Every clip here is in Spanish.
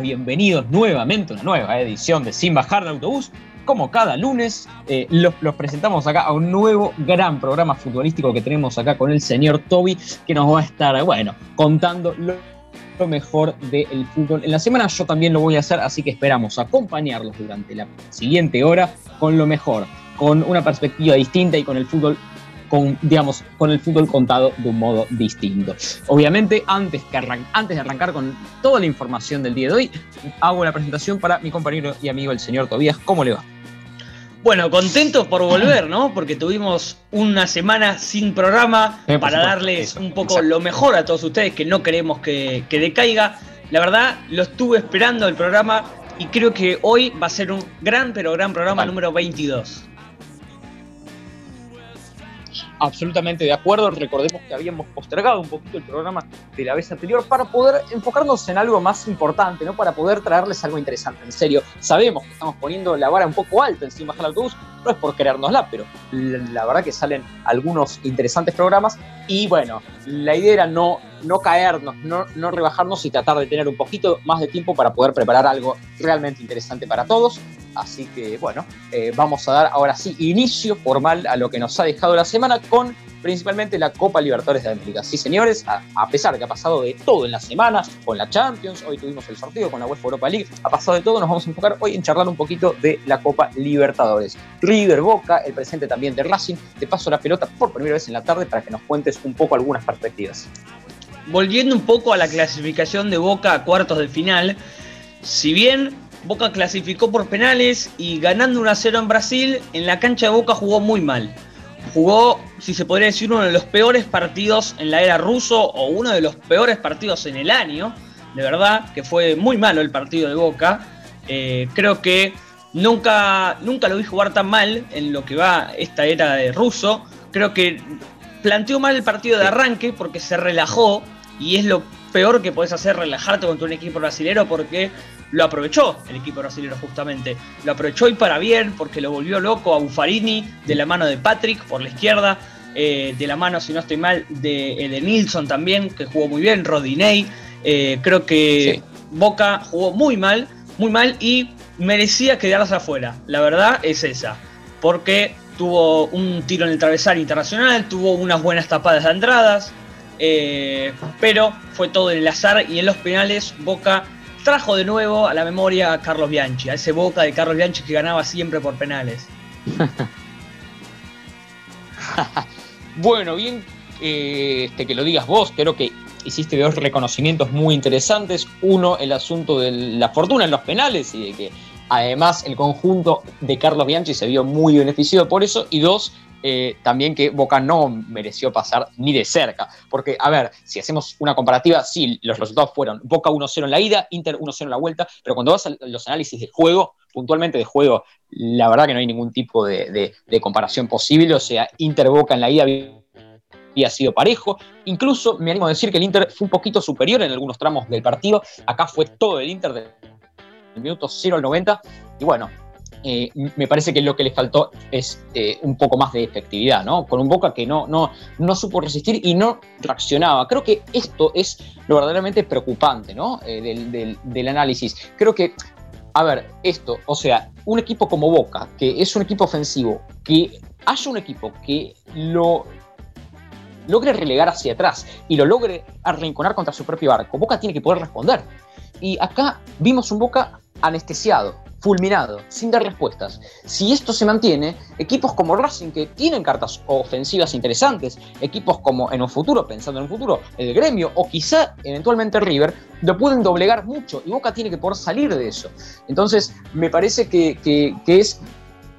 Bienvenidos nuevamente a una nueva edición de Sin Bajar de Autobús. Como cada lunes, eh, los, presentamos acá a un nuevo gran programa futbolístico que tenemos acá con el señor Toby, que nos va a estar, bueno, contando lo, mejor del fútbol en la semana. Yo también lo voy a hacer, así que esperamos acompañarlos durante la siguiente hora con lo mejor, con una perspectiva distinta y con el fútbol con, digamos, con el fútbol contado de un modo distinto. Obviamente, antes, que antes de arrancar con toda la información del día de hoy, hago la presentación para mi compañero y amigo el señor Tobías. ¿Cómo le va? Bueno, contento por volver, ¿no? Porque tuvimos una semana sin programa para darles un poco lo mejor a todos ustedes, que no queremos que, que decaiga. La verdad, lo estuve esperando el programa y creo que hoy va a ser un gran, pero gran programa número 22 absolutamente de acuerdo. Recordemos que habíamos postergado un poquito el programa de la vez anterior para poder enfocarnos en algo más importante, ¿no? Para poder traerles algo interesante. En serio, sabemos que estamos poniendo la vara un poco alta encima del autobús, no es por querérnosla, pero la, verdad que salen algunos interesantes programas y bueno, la idea era no, no caernos, no, no rebajarnos y tratar de tener un poquito más de tiempo para poder preparar algo realmente interesante para todos. Así que bueno, eh, vamos a dar ahora sí inicio formal a lo que nos ha dejado la semana con principalmente la Copa Libertadores de América. Sí, señores, a, pesar de que ha pasado de todo en la semana, con la Champions, hoy tuvimos el sorteo con la UEFA Europa League, ha pasado de todo, nos vamos a enfocar hoy en charlar un poquito de la Copa Libertadores. River Boca, el presente también de Racing, te paso la pelota por primera vez en la tarde para que nos cuentes un poco algunas perspectivas. Volviendo un poco a la clasificación de Boca a cuartos de final, si bien Boca clasificó por penales y ganando 1 a 0 en Brasil, en la cancha de Boca jugó muy mal. Jugó, si se podría decir, uno de los peores partidos en la era ruso o uno de los peores partidos en el año. De verdad, que fue muy malo el partido de Boca. Eh, creo que nunca, nunca lo vi jugar tan mal en lo que va esta era de ruso. Creo que planteó mal el partido de arranque porque se relajó y es lo peor que podés hacer, relajarte contra un equipo brasilero porque lo aprovechó el equipo brasileño justamente. Lo aprovechó y para bien porque lo volvió loco a Buffarini de la mano de Patrick por la izquierda. Eh, de la mano, si no estoy mal, de, de Nilsson también, que jugó muy bien, Rodinei. Eh, creo que Boca jugó muy mal, muy mal y merecía quedarse afuera. La verdad es esa. Porque tuvo un tiro en el travesaño internacional, tuvo unas buenas tapadas de entradas, eh, pero fue todo en el azar y en los penales Boca trajo de nuevo a la memoria a Carlos Bianchi, a ese Boca de Carlos Bianchi que ganaba siempre por penales. bueno, bien eh, este, que lo digas vos, creo que hiciste dos reconocimientos muy interesantes. Uno, el asunto de la fortuna en los penales y de que además el conjunto de Carlos Bianchi se vio muy beneficiado por eso. Y dos, eh, también que Boca no mereció pasar ni de cerca. Porque, a ver, si hacemos una comparativa, sí, los resultados fueron Boca 1-0 en la ida, Inter 1-0 en la vuelta, pero cuando vas a los análisis de juego, puntualmente de juego, la verdad que no hay ningún tipo de, comparación posible. O sea, Inter-Boca en la ida había sido parejo. Incluso me animo a decir que el Inter fue un poquito superior en algunos tramos del partido. Acá fue todo el Inter del minuto 0 al 90. Y bueno, eh, me parece que lo que le faltó es eh, un poco más de efectividad, ¿no? Con un Boca que no, no, no supo resistir y no reaccionaba. Creo que esto es lo verdaderamente preocupante, ¿no? Eh, del, del, análisis. Creo que, a ver, esto, o sea, un equipo como Boca, que es un equipo ofensivo, que haya un equipo que lo logre relegar hacia atrás y lo logre arrinconar contra su propio arco, Boca tiene que poder responder. Y acá vimos un Boca anestesiado, fulminado, sin dar respuestas. Si esto se mantiene, equipos como Racing, que tienen cartas ofensivas interesantes, equipos como en un futuro, pensando en un futuro, el gremio o quizá eventualmente River, lo pueden doblegar mucho y Boca tiene que poder salir de eso. Entonces, me parece que, es,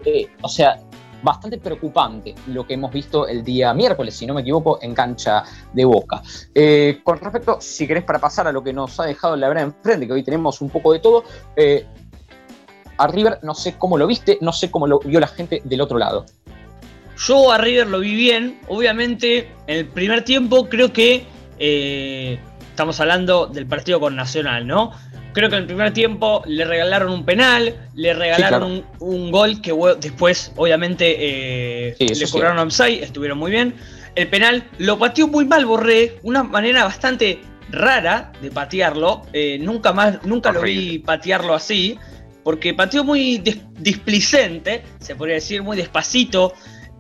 eh, o sea, bastante preocupante lo que hemos visto el día miércoles, si no me equivoco, en cancha de Boca. Eh, con respecto, si querés, para pasar a lo que nos ha dejado la verdad enfrente, que hoy tenemos un poco de todo, eh, a River no sé cómo lo viste, no sé cómo lo vio la gente del otro lado. Yo a River lo vi bien, obviamente en el primer tiempo creo que eh, estamos hablando del partido con Nacional, ¿no? Creo que en el primer tiempo le regalaron un penal, le regalaron un, gol que después obviamente eh, le cobraron offside, estuvieron muy bien. El penal lo pateó muy mal Borré, una manera bastante rara de patearlo. Eh, nunca más, nunca lo vi patearlo así. Porque pateó muy displicente, se podría decir, muy despacito.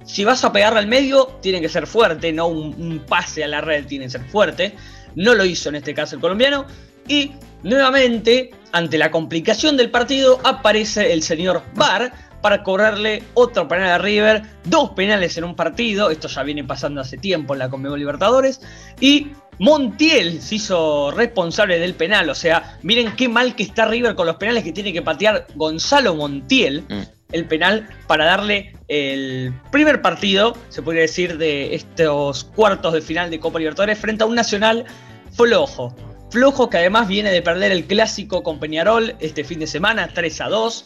Si vas a pegarle al medio, tiene que ser fuerte, no un, pase a la red, tiene que ser fuerte. No lo hizo en este caso el colombiano. Y nuevamente, ante la complicación del partido, aparece el señor Bar para cobrarle otro penal a River, dos penales en un partido, esto ya viene pasando hace tiempo en la Conmebol Libertadores, y Montiel se hizo responsable del penal, o sea, miren qué mal que está River con los penales que tiene que patear Gonzalo Montiel, mm. el penal para darle el primer partido, se podría decir, de estos cuartos de final de Copa Libertadores frente a un Nacional flojo. Flojo que además viene de perder el clásico con Peñarol este fin de semana, 3 a 2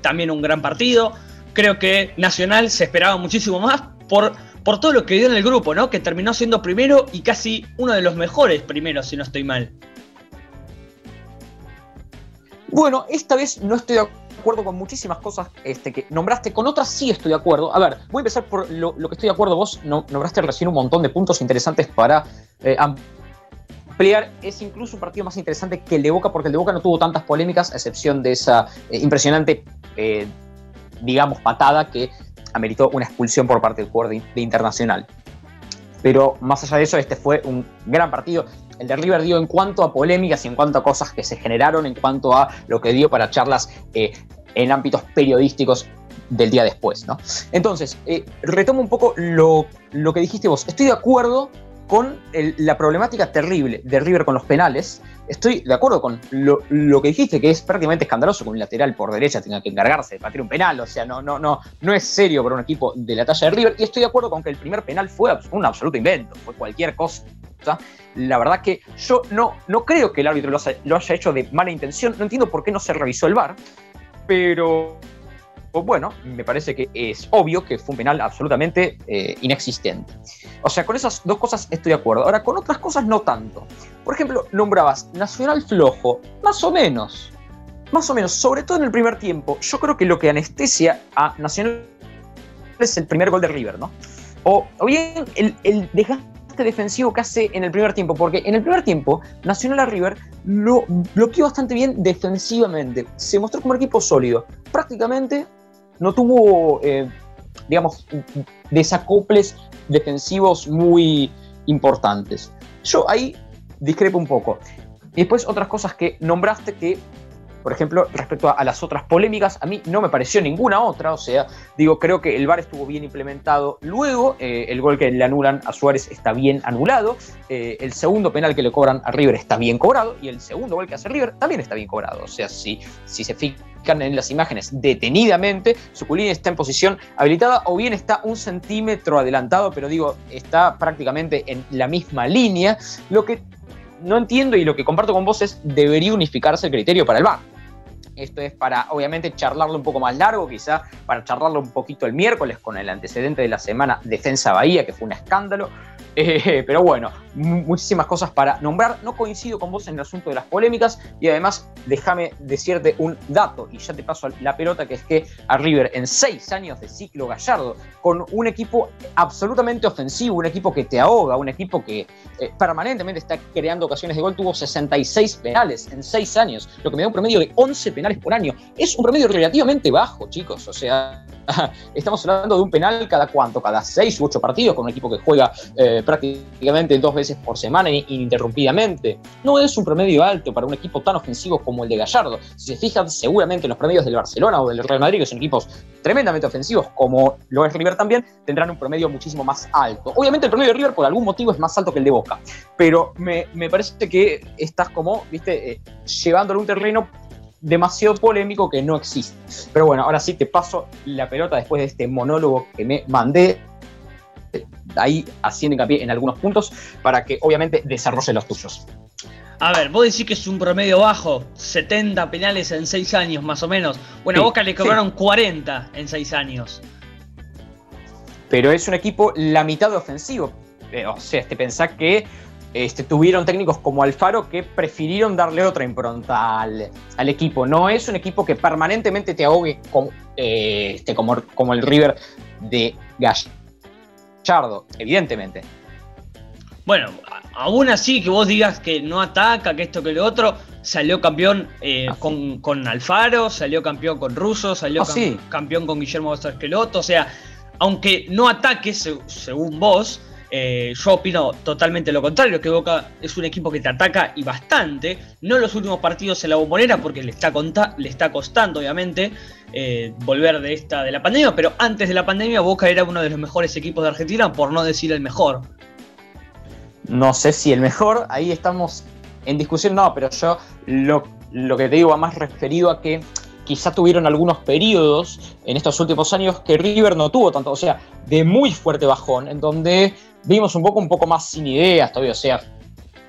también un gran partido. Creo que Nacional se esperaba muchísimo más por, por todo lo que dio en el grupo, ¿no? Que terminó siendo primero y casi uno de los mejores primeros, si no estoy mal. Bueno, esta vez no estoy de acuerdo con muchísimas cosas este, que nombraste, con otras sí estoy de acuerdo. A ver, voy a empezar por lo, que estoy de acuerdo. Vos nombraste recién un montón de puntos interesantes para eh, ampliar. Es incluso un partido más interesante que el de Boca, porque el de Boca no tuvo tantas polémicas, a excepción de esa eh, impresionante eh, digamos, patada que ameritó una expulsión por parte del jugador de, Internacional. Pero más allá de eso, este fue un gran partido. El de River dio en cuanto a polémicas y en cuanto a cosas que se generaron, en cuanto a lo que dio para charlas eh, en ámbitos periodísticos del día después. ¿no? Entonces, eh, retomo un poco lo, lo, que dijiste vos. Estoy de acuerdo con la problemática terrible de River con los penales. Estoy de acuerdo con lo, que dijiste, que es prácticamente escandaloso que un lateral por derecha tenga que encargarse de batir un penal. O sea, no, no, no, no es serio para un equipo de la talla de River. Y estoy de acuerdo con que el primer penal fue un absoluto invento, fue cualquier cosa. La verdad que yo no, no creo que el árbitro lo, lo haya hecho de mala intención. No entiendo por qué no se revisó el VAR, pero bueno, me parece que es obvio que fue un penal absolutamente eh, inexistente. O sea, con esas dos cosas estoy de acuerdo. Ahora, con otras cosas no tanto. Por ejemplo, nombrabas Nacional flojo, más o menos. Más o menos, sobre todo en el primer tiempo. Yo creo que lo que anestesia a Nacional es el primer gol de River, ¿no? O, bien el, el desgaste defensivo que hace en el primer tiempo, porque en el primer tiempo Nacional a River lo bloqueó bastante bien defensivamente. Se mostró como un equipo sólido. Prácticamente no tuvo, eh, digamos, desacoples defensivos muy importantes. Yo ahí discrepo un poco. Y después otras cosas que nombraste que por ejemplo, respecto a, las otras polémicas, a mí no me pareció ninguna otra, o sea, digo, creo que el VAR estuvo bien implementado. Luego, eh, el gol que le anulan a Suárez está bien anulado, eh, el segundo penal que le cobran a River está bien cobrado, y el segundo gol que hace River también está bien cobrado. O sea, si, si se fijan en las imágenes detenidamente, Suculini está en posición habilitada o bien está un centímetro adelantado, pero digo, está prácticamente en la misma línea, lo que no entiendo y lo que comparto con vos es debería unificarse el criterio para el VAR. Esto es para, obviamente, charlarlo un poco más largo, quizá para charlarlo un poquito el miércoles con el antecedente de la semana Defensa Bahía, que fue un escándalo. Eh, pero bueno, muchísimas cosas para nombrar. No coincido con vos en el asunto de las polémicas y además déjame decirte un dato y ya te paso la pelota, que es que a River en seis años de ciclo gallardo, con un equipo absolutamente ofensivo, un equipo que te ahoga, un equipo que eh, permanentemente está creando ocasiones de gol, tuvo 66 penales en seis años, lo que me da un promedio de 11 penales por año. Es un promedio relativamente bajo, chicos, o sea... estamos hablando de un penal cada cuánto, cada seis u ocho partidos con un equipo que juega eh, prácticamente dos veces por semana ininterrumpidamente. No es un promedio alto para un equipo tan ofensivo como el de Gallardo. Si se fijan, seguramente los promedios del Barcelona o del Real Madrid, que son equipos tremendamente ofensivos, como lo es River también, tendrán un promedio muchísimo más alto. Obviamente el promedio de River por algún motivo es más alto que el de Boca, pero me, parece que estás como, viste, eh, llevándolo a un terreno demasiado polémico que no existe. Pero bueno, ahora sí te paso la pelota después de este monólogo que me mandé. Ahí haciendo hincapié en algunos puntos para que obviamente desarrolle los tuyos. A ver, vos decís que es un promedio bajo, 70 penales en 6 años más o menos. Bueno, a Boca le cobraron 40 en 6 años. Pero es un equipo la mitad de ofensivo. Eh, o sea, te pensás que este, tuvieron técnicos como Alfaro que prefirieron darle otra impronta al, equipo. No es un equipo que permanentemente te ahogue eh, este, como, como el River de Gallardo, evidentemente. bueno, aún así que vos digas que no ataca, que esto, que lo otro, salió campeón eh, ah, con, Alfaro, salió campeón con Russo, salió ah, campeón con Guillermo Esqueloto, o sea, aunque no ataque según vos, eh, yo opino totalmente lo contrario, que Boca es un equipo que te ataca y bastante. No en los últimos partidos en la bombonera, porque le está, le está costando, obviamente, eh, volver de esta de la pandemia, pero antes de la pandemia Boca era uno de los mejores equipos de Argentina, por no decir el mejor. No sé si el mejor, ahí estamos en discusión, no, pero yo lo, lo que te digo va más referido a que quizá tuvieron algunos periodos en estos últimos años que River no tuvo tanto, o sea, de muy fuerte bajón, en donde vimos un poco, un poco más sin ideas todavía, o sea,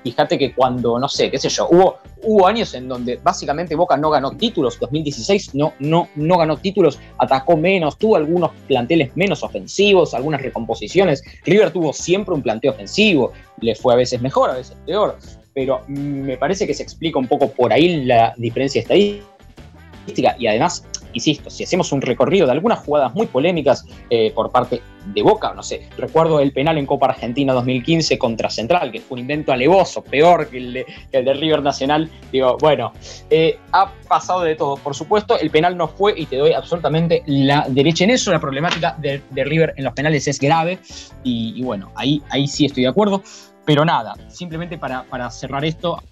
fíjate que cuando, no sé, qué sé yo, hubo, hubo años en donde básicamente Boca no ganó títulos, 2016 no, no, no ganó títulos, atacó menos, tuvo algunos planteles menos ofensivos, algunas recomposiciones, River tuvo siempre un planteo ofensivo, le fue a veces mejor, a veces peor, pero me parece que se explica un poco por ahí la diferencia estadística y además insisto, si hacemos un recorrido de algunas jugadas muy polémicas eh, por parte de Boca, no sé, recuerdo el penal en Copa Argentina 2015 contra Central, que fue un invento alevoso, peor que el de, River Nacional, digo, bueno, eh, ha pasado de todo, por supuesto, el penal no fue y te doy absolutamente la derecha en eso, la problemática de, River en los penales es grave y, bueno, ahí, sí estoy de acuerdo. Pero nada, simplemente para cerrar esto,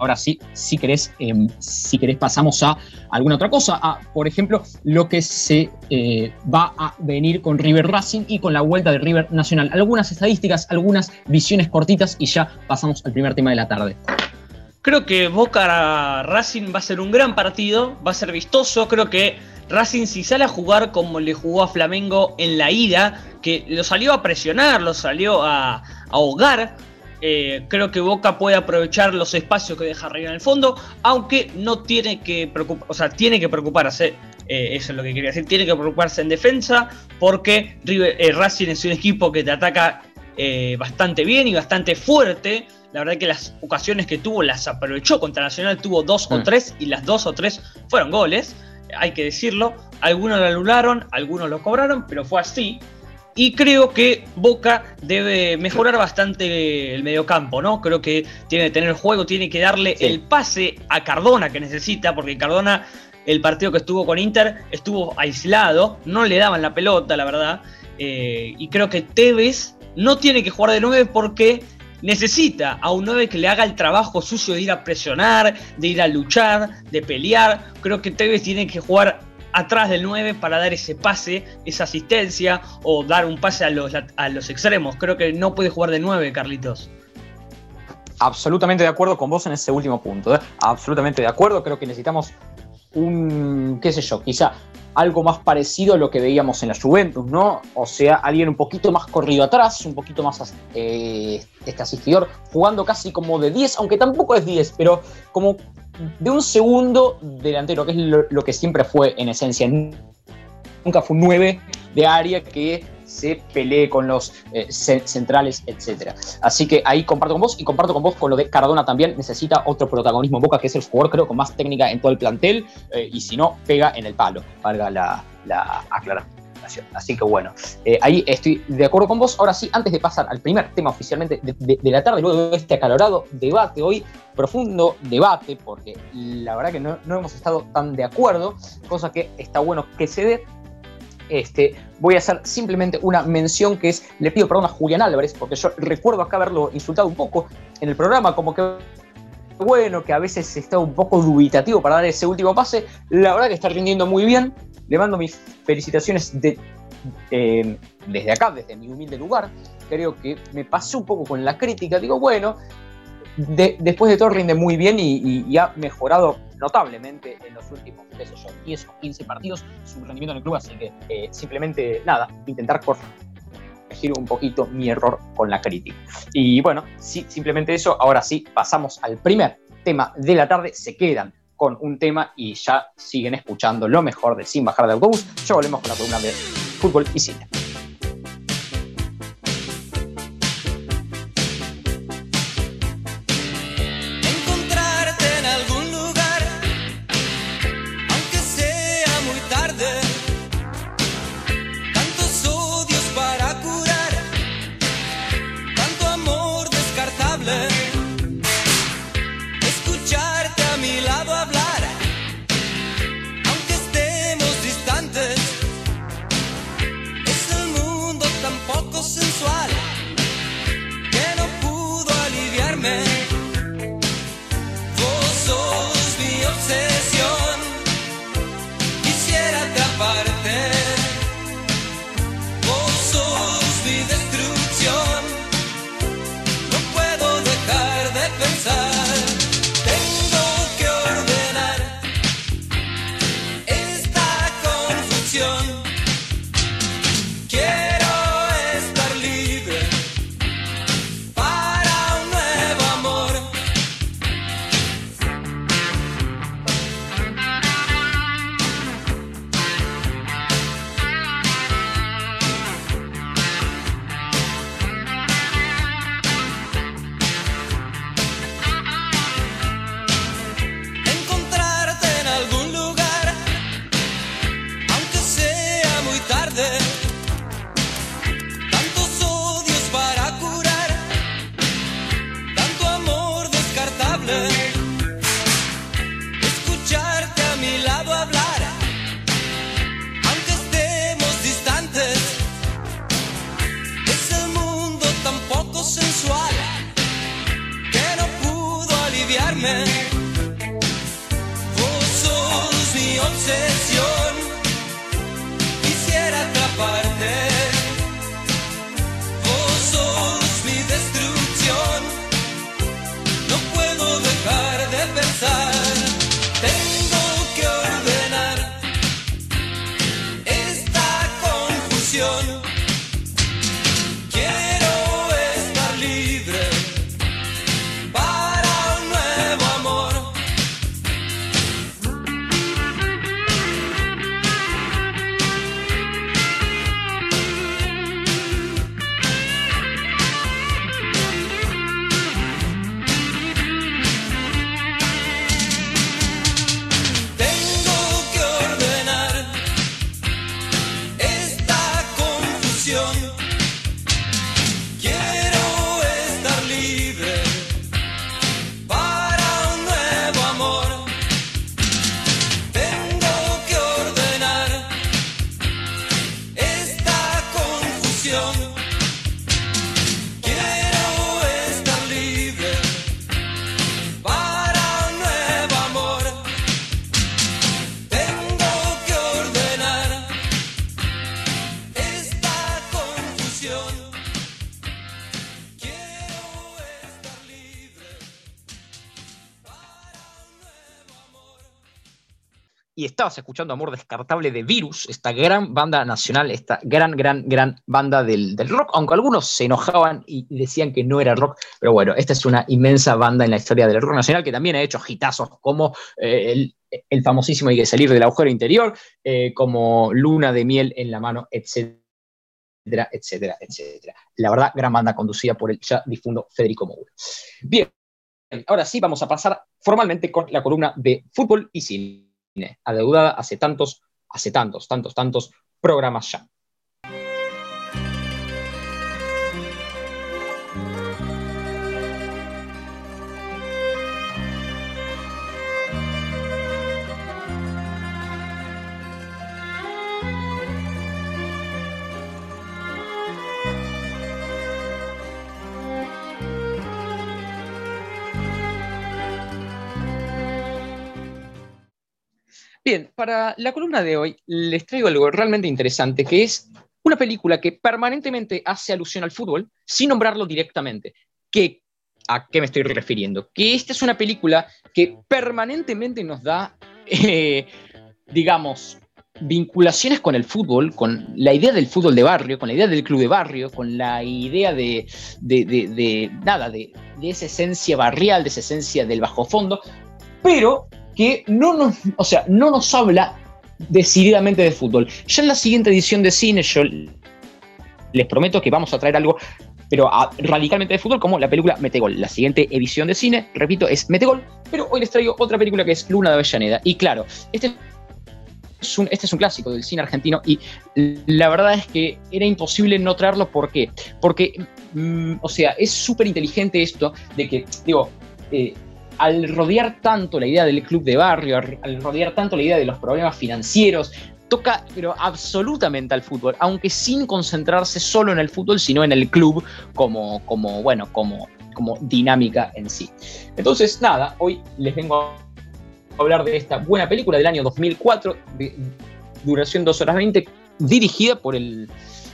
Ahora sí, si querés, em, si querés pasamos a alguna otra cosa, a, por ejemplo, lo que se eh, va a venir con River Racing y con la vuelta de River Nacional. Algunas estadísticas, algunas visiones cortitas y ya pasamos al primer tema de la tarde. Creo que Boca Racing va a ser un gran partido, va a ser vistoso, creo que Racing si sale a jugar como le jugó a Flamengo en la ida, que lo salió a presionar, lo salió a ahogar, eh, creo que Boca puede aprovechar los espacios que deja River en el fondo, aunque no tiene que preocupar, o sea, tiene que preocuparse, eh, eso es lo que quería decir, tiene que preocuparse en defensa, porque eh, Racing es un equipo que te ataca bastante bien y bastante fuerte. La verdad que las ocasiones que tuvo las aprovechó contra Nacional, tuvo dos o mm. tres y las dos o tres fueron goles, hay que decirlo. Algunos lo anularon, algunos lo cobraron, pero fue así. Y creo que Boca debe mejorar bastante el mediocampo, ¿no? Creo que tiene que tener juego, tiene que darle el pase a Cardona que necesita, porque Cardona, el partido que estuvo con Inter, estuvo aislado, no le daban la pelota, la verdad. Eh, y creo que Tevez no tiene que jugar de 9 porque necesita a un 9 que le haga el trabajo sucio de ir a presionar, de ir a luchar, de pelear. Creo que Tevez tiene que jugar atrás del 9 para dar ese pase, esa asistencia o dar un pase a los, a los extremos. Creo que no puede jugar de 9, Carlitos. Absolutamente de acuerdo con vos en ese último punto. ¿eh? Absolutamente de acuerdo. Creo que necesitamos un, qué sé yo, quizá algo más parecido a lo que veíamos en la Juventus, ¿no? O sea, alguien un poquito más corrido atrás, un poquito más eh, este asistidor, jugando casi como de 10, aunque tampoco es 10, pero como de un segundo delantero, que es lo, que siempre fue en esencia. Nunca fue un 9 de área que se pelee con los eh, centrales, etc. Así que ahí comparto con vos y comparto con vos con lo de Cardona también. Necesita otro protagonismo en Boca, que es el jugador, creo, con más técnica en todo el plantel. Eh, y si no, pega en el palo, valga la, la aclaración. Así que bueno, eh, ahí estoy de acuerdo con vos. Ahora sí, antes de pasar al primer tema oficialmente de, la tarde, luego de este acalorado debate hoy, profundo debate, porque la verdad que no, hemos estado tan de acuerdo, cosa que está bueno que se dé. Este, voy a hacer simplemente una mención que es, le pido perdón a Julián Álvarez, porque yo recuerdo acá haberlo insultado un poco en el programa, como que bueno, que a veces está un poco dubitativo para dar ese último pase. La verdad que está rindiendo muy bien. Le mando mis felicitaciones eh, desde acá, desde mi humilde lugar. Creo que me pasó un poco con la crítica. Digo, bueno, después de todo rinde muy bien y, ha mejorado notablemente en los últimos, 10 o 15 partidos su rendimiento en el club. Así que eh, simplemente, nada, intentar corregir un poquito mi error con la crítica. Y bueno, simplemente eso. Ahora sí, pasamos al primer tema de la tarde. Se quedan con un tema y ya siguen escuchando lo mejor de Sin Bajar de Autobús. Ya volvemos con la columna de fútbol y cine. Estabas escuchando Amor Descartable de Virus, esta gran banda nacional, esta gran, gran, gran banda del, rock, aunque algunos se enojaban y decían que no era rock, pero bueno, esta es una inmensa banda en la historia del rock nacional que también ha hecho hitazos como eh, el, famosísimo Hay que salir del agujero interior, eh, como Luna de miel en la mano, etcétera, etcétera, etcétera. La verdad, gran banda conducida por el ya difundo Federico Moura. Bien, ahora sí vamos a pasar formalmente con la columna de fútbol y cine adeudada hace tantos, hace tantos, tantos, tantos programas ya. Bien, para la columna de hoy les traigo algo realmente interesante, que es una película que permanentemente hace alusión al fútbol sin nombrarlo directamente. ¿A qué me estoy refiriendo? Que esta es una película que permanentemente nos da, eh, digamos, vinculaciones con el fútbol, con la idea del fútbol de barrio, con la idea del club de barrio, con la idea de, de nada, de, esa esencia barrial, de esa esencia del bajo fondo, pero que no nos, o sea, no nos habla decididamente de fútbol. Ya en la siguiente edición de cine, yo les prometo que vamos a traer algo, pero radicalmente de fútbol, como la película Metegol. La siguiente edición de cine, repito, es Metegol, pero hoy les traigo otra película que es Luna de Avellaneda. Y claro, este es un, este es un clásico del cine argentino y la verdad es que era imposible no traerlo. ¿Por qué? Porque, mm, o sea, es súper inteligente esto de que, digo, eh, al rodear tanto la idea del club de barrio, al rodear tanto la idea de los problemas financieros, toca pero absolutamente al fútbol, aunque sin concentrarse solo en el fútbol, sino en el club como, como bueno, como, como dinámica en sí. Entonces, nada, hoy les vengo a hablar de esta buena película del año 2004, de duración 2 horas 20, dirigida por el,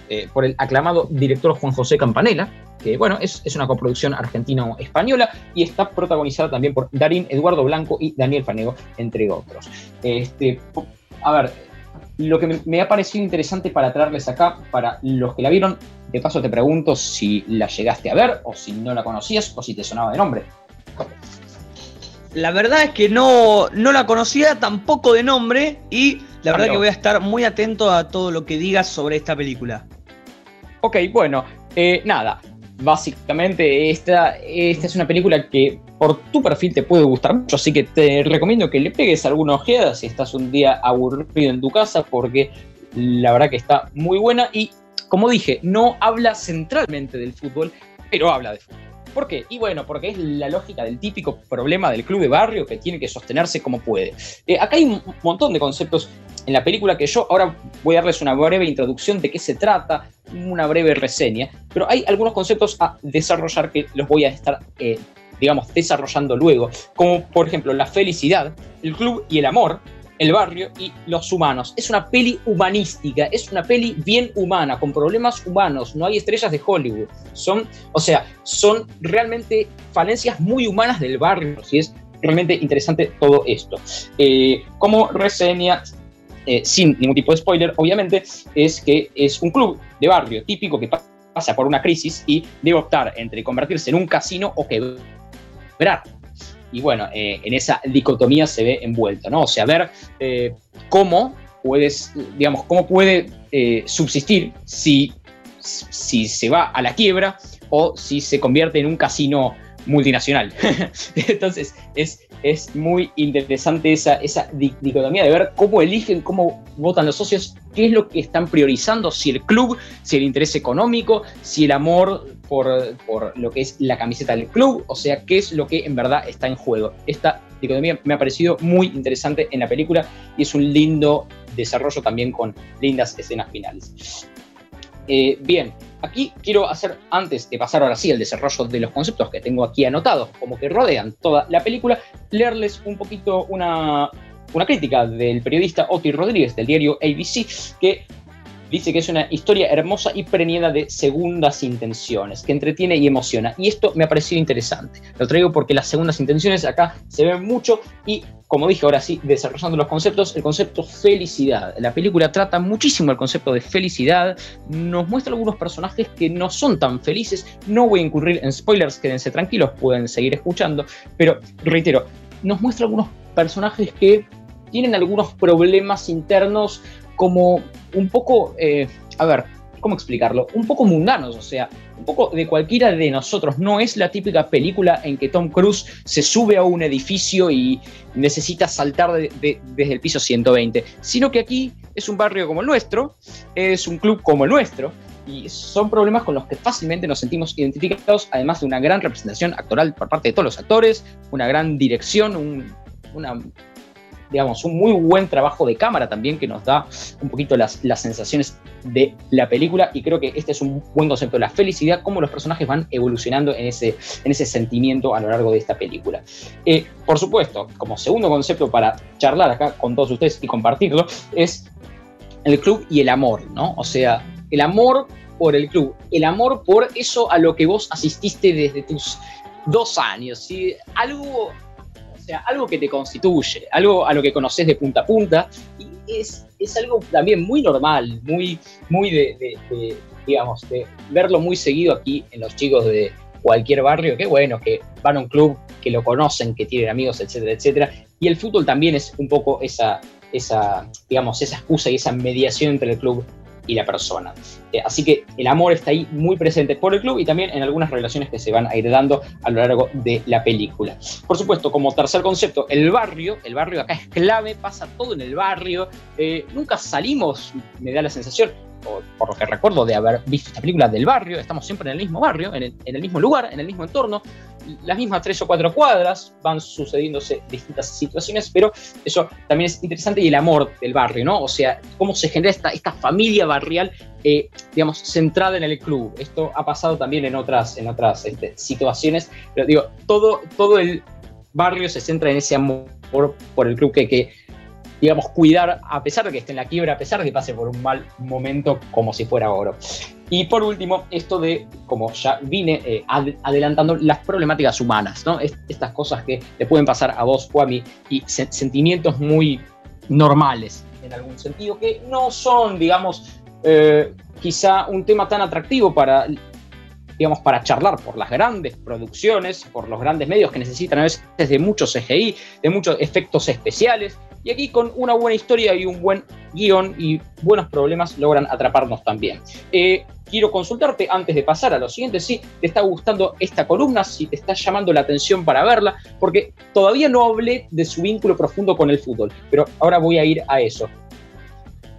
eh, por el aclamado director Juan José Campanella, que bueno, es, una coproducción argentino-española y está protagonizada también por Darín Eduardo Blanco y Daniel Fanego, entre otros. Este, a ver, lo que me, ha parecido interesante para traerles acá, para los que la vieron, de paso te pregunto si la llegaste a ver o si no la conocías o si te sonaba de nombre. La verdad es que no, no la conocía tampoco de nombre y la verdad que voy a estar muy atento a todo lo que digas sobre esta película. Ok, bueno, eh, nada, básicamente esta, esta es una película que por tu perfil te puede gustar mucho, así que te recomiendo que le pegues alguna ojeada si estás un día aburrido en tu casa, porque la verdad que está muy buena y, como dije, no habla centralmente del fútbol, pero habla de fútbol. ¿Por qué? Y bueno, porque es la lógica del típico problema del club de barrio que tiene que sostenerse como puede. Eh, acá hay un montón de conceptos en la película que yo ahora voy a darles una breve introducción de qué se trata, una breve reseña, pero hay algunos conceptos a desarrollar que los voy a estar, eh, digamos, desarrollando luego, como por ejemplo la felicidad, el club y el amor, el barrio y los humanos. Es una peli humanística, es una peli bien humana, con problemas humanos, no hay estrellas de Hollywood. Son, o sea, son realmente falencias muy humanas del barrio, si es realmente interesante todo esto. Eh, como reseña, eh, sin ningún tipo de spoiler, obviamente, es que es un club de barrio típico que pasa por una crisis y debe optar entre convertirse en un casino o quebrar y bueno, eh, en esa dicotomía se ve envuelto, ¿no? O sea, ver eh, cómo puedes, digamos, cómo puede subsistir si, si se va a la quiebra o si se convierte en un casino multinacional. Entonces, es, es muy interesante esa, esa dicotomía de ver cómo eligen, cómo votan los socios, qué es lo que están priorizando, si el club, si el interés económico, si el amor por, por lo que es la camiseta del club, o sea, qué es lo que en verdad está en juego. Esta dicotomía me ha parecido muy interesante en la película y es un lindo desarrollo también con lindas escenas finales. Eh, bien, aquí quiero hacer, antes de pasar ahora sí al desarrollo de los conceptos que tengo aquí anotados, como que rodean toda la película, leerles un poquito una, una crítica del periodista Oti Rodríguez del diario ABC, que Dice que es una historia hermosa y preñada de segundas intenciones, que entretiene y emociona. Y esto me ha parecido interesante. Lo traigo porque las segundas intenciones acá se ven mucho y, como dije ahora sí, desarrollando los conceptos, el concepto felicidad. La película trata muchísimo el concepto de felicidad, nos muestra algunos personajes que no son tan felices. No voy a incurrir en spoilers, quédense tranquilos, pueden seguir escuchando, pero reitero, nos muestra algunos personajes que tienen algunos problemas internos como un poco, eh, a ver, ¿cómo explicarlo? Un poco mundanos, o sea, un poco de cualquiera de nosotros. No es la típica película en que Tom Cruise se sube a un edificio y necesita saltar desde el piso 120, sino que aquí es un barrio como el nuestro, es un club como el nuestro, y son problemas con los que fácilmente nos sentimos identificados, además de una gran representación actoral por parte de todos los actores, una gran dirección, una digamos, un muy buen trabajo de cámara también que nos da un poquito las, las sensaciones de la película y creo que este es un buen concepto, la felicidad, cómo los personajes van evolucionando en ese, en ese sentimiento a lo largo de esta película. Eh, por supuesto, como segundo concepto para charlar acá con todos ustedes y compartirlo, es el club y el amor, ¿no? O sea, el amor por el club, el amor por eso a lo que vos asististe desde tus dos años, ¿sí? algo sea, algo que te constituye, algo a lo que conoces de punta a punta, y es, es algo también muy normal, muy, muy de, digamos, de verlo muy seguido aquí en los chicos de cualquier barrio, que bueno, que van a un club, que lo conocen, que tienen amigos, etcétera, etcétera, y el fútbol también es un poco esa, esa, digamos, esa excusa y esa mediación entre el club y la persona. Eh, así que el amor está ahí muy presente por el club y también en algunas relaciones que se van a ir dando a lo largo de la película. Por supuesto, como tercer concepto, el barrio, el barrio acá es clave, pasa todo en el barrio, eh, nunca salimos, me da la sensación, por, lo que recuerdo de haber visto esta película del barrio, estamos siempre en el mismo barrio, en el, mismo lugar, en el mismo entorno, las mismas tres o cuatro cuadras, van sucediéndose distintas situaciones, pero eso también es interesante y el amor del barrio, ¿no? O sea, cómo se genera esta, esta familia barrial, eh, digamos, centrada en el club. Esto ha pasado también en otras, en otras este, situaciones, pero digo, todo, todo el barrio se centra en ese amor por, el club que, que digamos, cuidar a pesar de que esté en la quiebra, a pesar de que pase por un mal momento como si fuera oro. Y por último, esto de, como ya vine eh, adelantando, las problemáticas humanas, ¿no? estas cosas que le pueden pasar a vos o a mí y sentimientos muy normales en algún sentido, que no son, digamos, eh, quizá un tema tan atractivo para digamos, para charlar por las grandes producciones, por los grandes medios que necesitan a veces de muchos CGI, de muchos efectos especiales, y aquí con una buena historia y un buen guion y buenos problemas logran atraparnos también. Eh, quiero consultarte antes de pasar a lo siguiente, si te está gustando esta columna, si te está llamando la atención para verla, porque todavía no hablé de su vínculo profundo con el fútbol, pero ahora voy a ir a eso.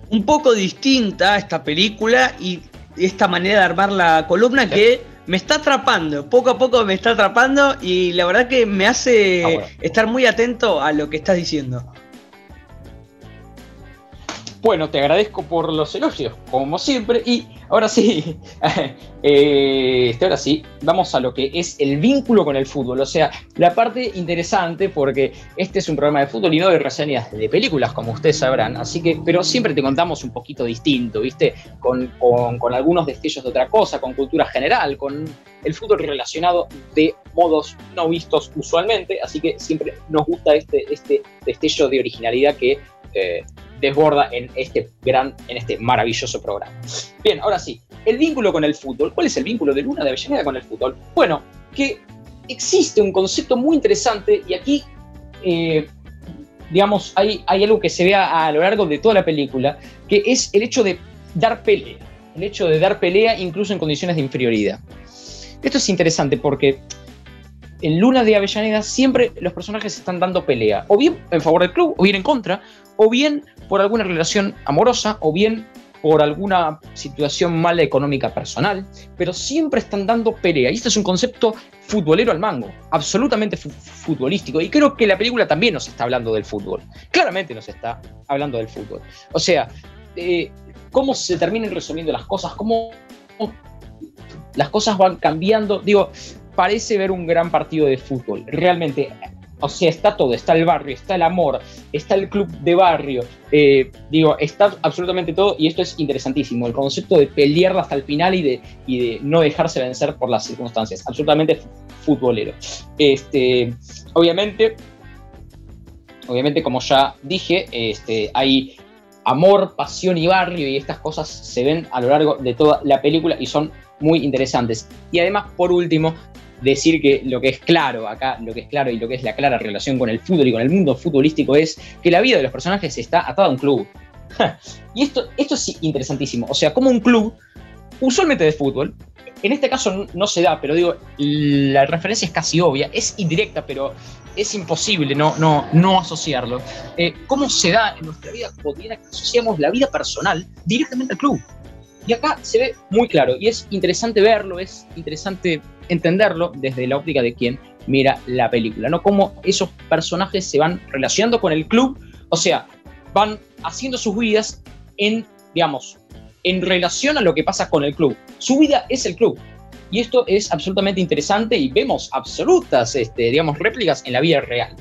Un poco distinta esta película y esta manera de armar la columna que me está atrapando, poco a poco me está atrapando y la verdad que me hace ah, estar muy atento a lo que estás diciendo. Bueno, te agradezco por los elogios, como siempre. Y ahora sí, eh, este, ahora sí, vamos a lo que es el vínculo con el fútbol. O sea, la parte interesante, porque este es un programa de fútbol y no de reseñas de películas, como ustedes sabrán. Así que, pero siempre te contamos un poquito distinto, ¿viste? Con, algunos destellos de otra cosa, con cultura general, con el fútbol relacionado de modos no vistos usualmente. Así que siempre nos gusta este, este destello de originalidad que eh, desborda en este gran, en este maravilloso programa. Bien, ahora sí, el vínculo con el fútbol. ¿Cuál es el vínculo de Luna de Avellaneda con el fútbol? Bueno, que existe un concepto muy interesante y aquí, eh, digamos, hay, hay algo que se ve a, lo largo de toda la película, que es el hecho de dar pelea, el hecho de dar pelea incluso en condiciones de inferioridad. Esto es interesante porque en Luna de Avellaneda siempre los personajes están dando pelea, o bien en favor del club, o bien en contra, o bien por alguna relación amorosa, o bien por alguna situación mala económica personal, pero siempre están dando pelea. Y este es un concepto futbolero al mango, absolutamente futbolístico. Y creo que la película también nos está hablando del fútbol. Claramente nos está hablando del fútbol. O sea, eh, cómo se terminan resumiendo las cosas, cómo las cosas van cambiando. Digo, parece ver un gran partido de fútbol. Realmente, o sea, está todo, está el barrio, está el amor, está el club de barrio, eh, digo, está absolutamente todo y esto es interesantísimo, el concepto de pelear hasta el final y de, y de no dejarse vencer por las circunstancias, absolutamente futbolero. Este, obviamente, obviamente como ya dije, este, hay amor, pasión y barrio y estas cosas se ven a lo largo de toda la película y son muy interesantes. Y además, por último, decir que lo que es claro acá, lo que es claro y lo que es la clara relación con el fútbol y con el mundo futbolístico es que la vida de los personajes está atada a un club. y esto, esto es interesantísimo. O sea, como un club, usualmente de fútbol, en este caso no, se da, pero digo, la referencia es casi obvia, es indirecta, pero es imposible no, no, no asociarlo. Eh, ¿Cómo se da en nuestra vida cotidiana que asociamos la vida personal directamente al club? Y acá se ve muy claro y es interesante verlo, es interesante entenderlo desde la óptica de quien mira la película, ¿no? Cómo esos personajes se van relacionando con el club, o sea, van haciendo sus vidas en, digamos, en relación a lo que pasa con el club. Su vida es el club. Y esto es absolutamente interesante y vemos absolutas, este, digamos, réplicas en la vida real.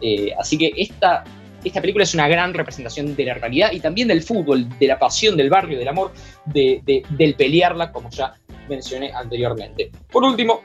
Eh, así que esta esta película es una gran representación de la realidad y también del fútbol, de la pasión, del barrio, del amor, de, del pelearla, como ya mencioné anteriormente. Por último,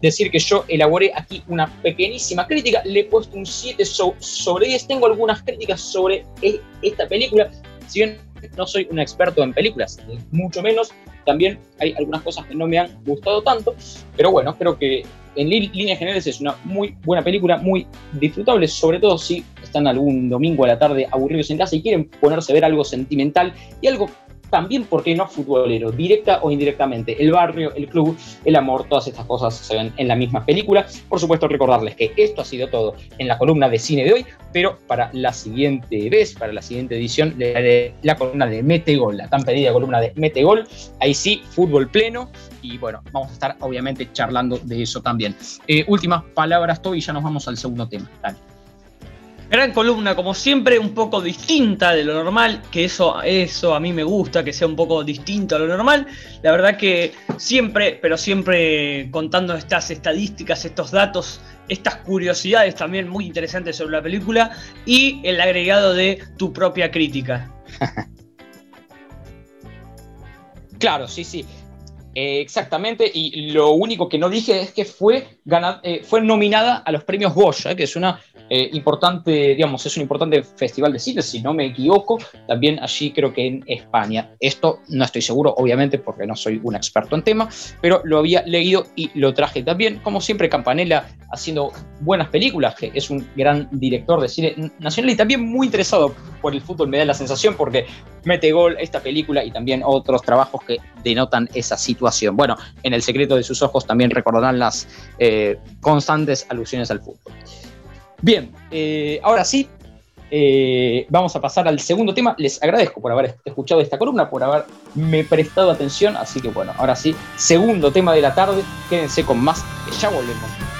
decir que yo elaboré aquí una pequeñísima crítica, le he puesto un 7 sobre 10, tengo algunas críticas sobre e, esta película, si bien no soy un experto en películas, mucho menos, también. Hay algunas cosas que no me han gustado tanto, pero bueno, creo que en líneas generales es una muy buena película, muy disfrutable, sobre todo si están algún domingo a la tarde aburridos en casa y quieren ponerse a ver algo sentimental y algo también, porque no futbolero, directa o indirectamente. El barrio, el club, el amor, todas estas cosas se ven en la misma película. Por supuesto, recordarles que esto ha sido todo en la columna de cine de hoy, pero para la siguiente vez, para la siguiente edición, le daré la columna de Metegol, la tan pedida columna de Metegol. Ahí sí, fútbol pleno. Y bueno, vamos a estar obviamente charlando de eso también. Eh, últimas palabras, Toby, y ya nos vamos al segundo tema. Dale. Gran columna, como siempre, un poco distinta de lo normal, que eso, eso a mí me gusta, que sea un poco distinto a lo normal. La verdad que siempre, pero siempre contando estas estadísticas, estos datos, estas curiosidades también muy interesantes sobre la película y el agregado de tu propia crítica. claro, sí, sí. Eh, exactamente, y lo único que no dije es que fue, eh, fue nominada a los premios Goya, que es una eh, importante, digamos, es un importante festival de cine, si no me equivoco, también allí creo que en España. Esto no estoy seguro, obviamente, porque no soy un experto en tema, pero lo había leído y lo traje también. Como siempre, Campanella haciendo buenas películas, que es un gran director de cine nacional y también muy interesado por el fútbol, me da la sensación, porque mete gol esta película y también otros trabajos que denotan esa situación. Bueno, en El secreto de sus ojos también recordarán las eh, constantes alusiones al fútbol. Bien, eh, ahora sí, eh, vamos a pasar al segundo tema. Les agradezco por haber escuchado esta columna, por haberme prestado atención. Así que bueno, ahora sí, segundo tema de la tarde. Quédense con más, ya volvemos.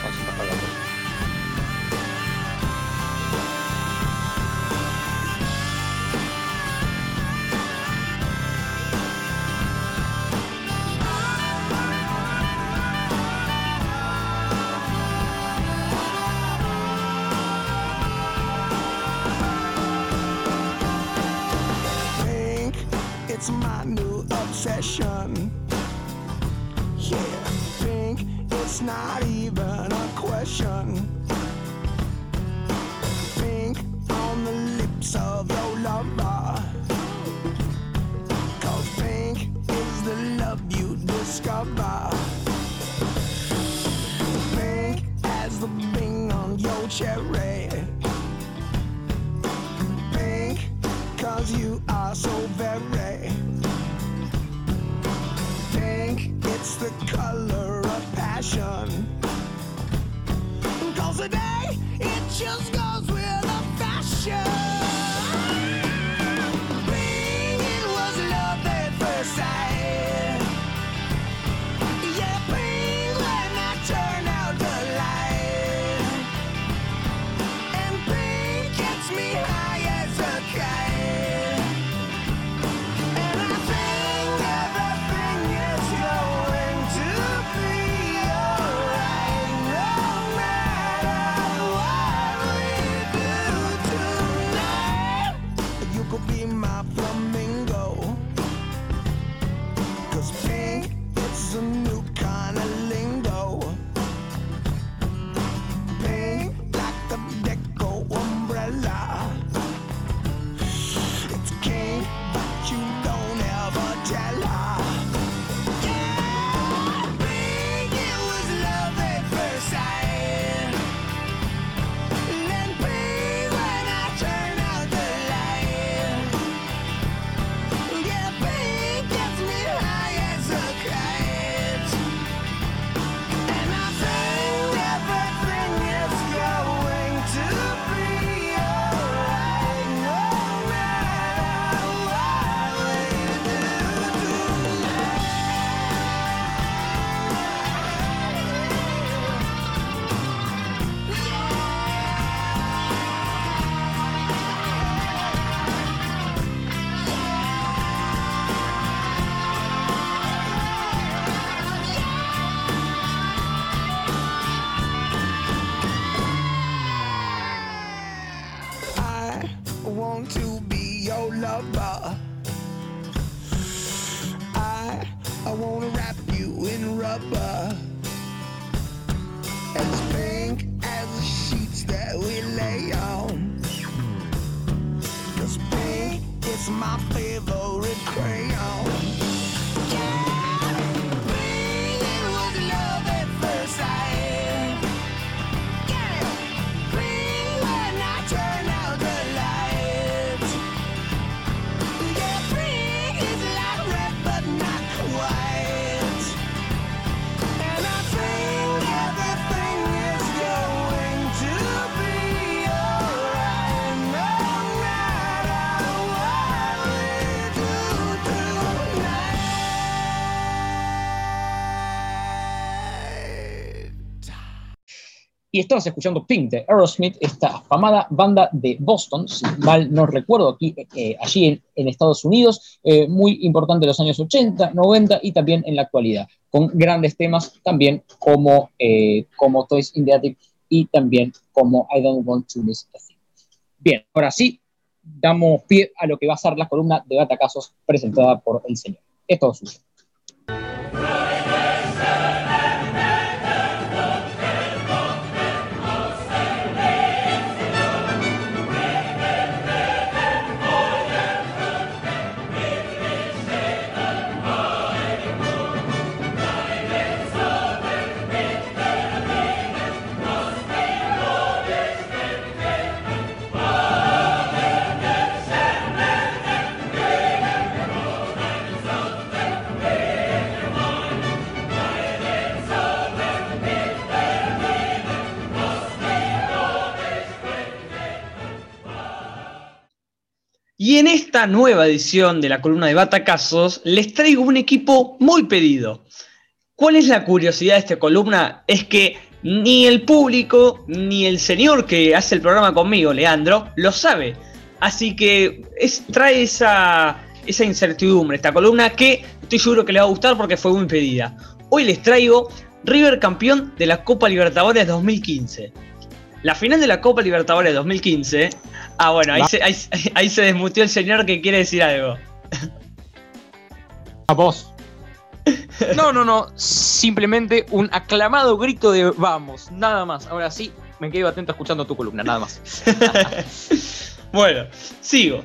Y estabas escuchando Pink de Aerosmith, esta afamada banda de Boston, si mal no recuerdo, aquí, eh, allí en, Estados Unidos, eh, muy importante en los años 80, 90 y también en la actualidad, con grandes temas también como, eh, como Toys in the Attic y también como I Don't Want to Miss a Thing. Bien, ahora sí, damos pie a lo que va a ser la columna de Batacasos presentada por el señor. Es todo suyo. En esta nueva edición de la columna de Batacasos les traigo un equipo muy pedido. ¿Cuál es la curiosidad de esta columna? Es que ni el público ni el señor que hace el programa conmigo, Leandro, lo sabe. Así que trae esa, esa incertidumbre, esta columna que estoy seguro que le va a gustar porque fue muy pedida. Hoy les traigo River campeón de la Copa Libertadores 2015. La final de la Copa Libertadores 2015 Ah, bueno, ahí se, ahí, se, desmutió el señor que quiere decir algo. A vos. No, no, no. Simplemente un aclamado grito de vamos, nada más. Ahora sí, me quedo atento escuchando tu columna, nada más. bueno, sigo.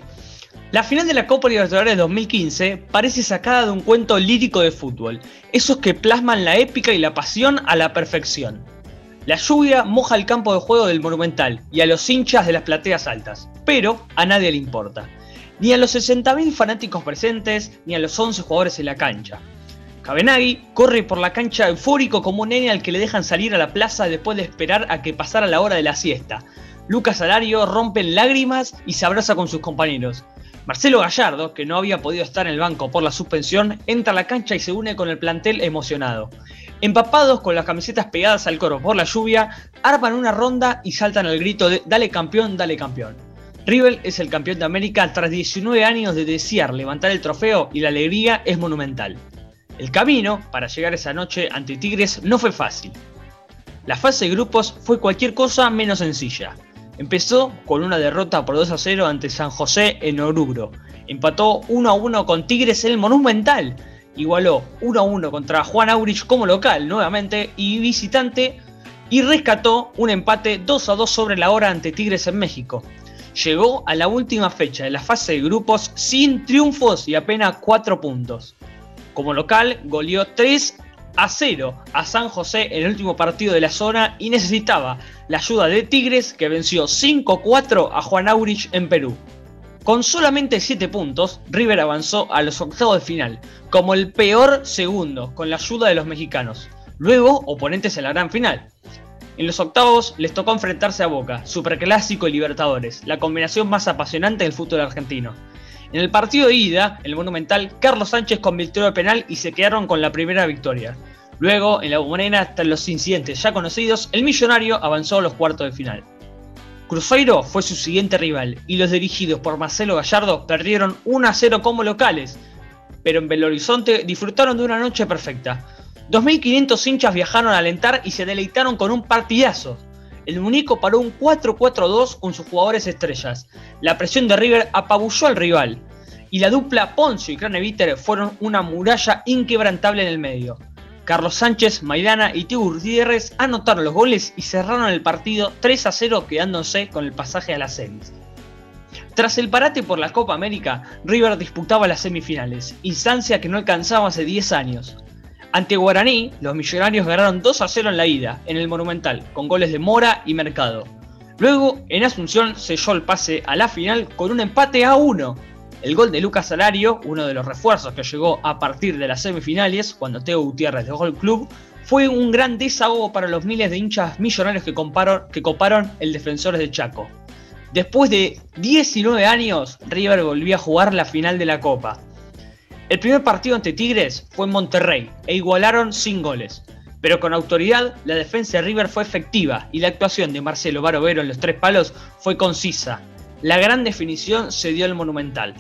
La final de la Copa Libertadores 2015 parece sacada de un cuento lírico de fútbol, esos que plasman la épica y la pasión a la perfección. La lluvia moja el campo de juego del Monumental y a los hinchas de las plateas altas, pero a nadie le importa. Ni a los 60.000 fanáticos presentes, ni a los 11 jugadores en la cancha. Kabenagi corre por la cancha eufórico como un nene al que le dejan salir a la plaza después de esperar a que pasara la hora de la siesta. Lucas Alario rompe en lágrimas y se abraza con sus compañeros. Marcelo Gallardo, que no había podido estar en el banco por la suspensión, entra a la cancha y se une con el plantel emocionado. Empapados con las camisetas pegadas al coro por la lluvia, arman una ronda y saltan al grito de Dale campeón, dale campeón. River es el campeón de América tras 19 años de desear levantar el trofeo y la alegría es monumental. El camino para llegar esa noche ante Tigres no fue fácil. La fase de grupos fue cualquier cosa menos sencilla. Empezó con una derrota por 2 a 0 ante San José en Oruro. Empató 1 a 1 con Tigres en el Monumental. Igualó 1 a 1 contra Juan Aurich como local nuevamente y visitante. Y rescató un empate 2 a 2 sobre la hora ante Tigres en México. Llegó a la última fecha de la fase de grupos sin triunfos y apenas 4 puntos. Como local, goleó 3 a 0 a San José en el último partido de la zona y necesitaba la ayuda de Tigres que venció 5-4 a Juan Aurich en Perú. Con solamente 7 puntos, River avanzó a los octavos de final, como el peor segundo, con la ayuda de los mexicanos. Luego, oponentes en la gran final. En los octavos les tocó enfrentarse a Boca, Superclásico y Libertadores, la combinación más apasionante del fútbol argentino. En el partido de ida, el Monumental, Carlos Sánchez convirtió el penal y se quedaron con la primera victoria. Luego, en la Bombonera, tras los incidentes ya conocidos, el Millonario avanzó a los cuartos de final. Cruzeiro fue su siguiente rival y los dirigidos por Marcelo Gallardo perdieron 1 a 0 como locales, pero en Belo Horizonte disfrutaron de una noche perfecta. 2.500 hinchas viajaron a alentar y se deleitaron con un partidazo. El Munico paró un 4-4-2 con sus jugadores estrellas. La presión de River apabulló al rival. Y la dupla Poncio y Craneviter fueron una muralla inquebrantable en el medio. Carlos Sánchez, Maidana y Tío Gutiérrez anotaron los goles y cerraron el partido 3 0 quedándose con el pasaje a las semis. Tras el parate por la Copa América, River disputaba las semifinales, instancia que no alcanzaba hace 10 años. Ante Guaraní, los millonarios ganaron 2 a 0 en la ida, en el Monumental, con goles de Mora y Mercado. Luego, en Asunción, selló el pase a la final con un empate a 1. El gol de Lucas Salario, uno de los refuerzos que llegó a partir de las semifinales, cuando Teo Gutiérrez dejó el club, fue un gran desahogo para los miles de hinchas millonarios que, que coparon el Defensores de Chaco. Después de 19 años, River volvió a jugar la final de la Copa. El primer partido ante Tigres fue en Monterrey e igualaron sin goles. Pero con autoridad, la defensa de River fue efectiva y la actuación de Marcelo Barovero en los tres palos fue concisa. La gran definición se dio al Monumental.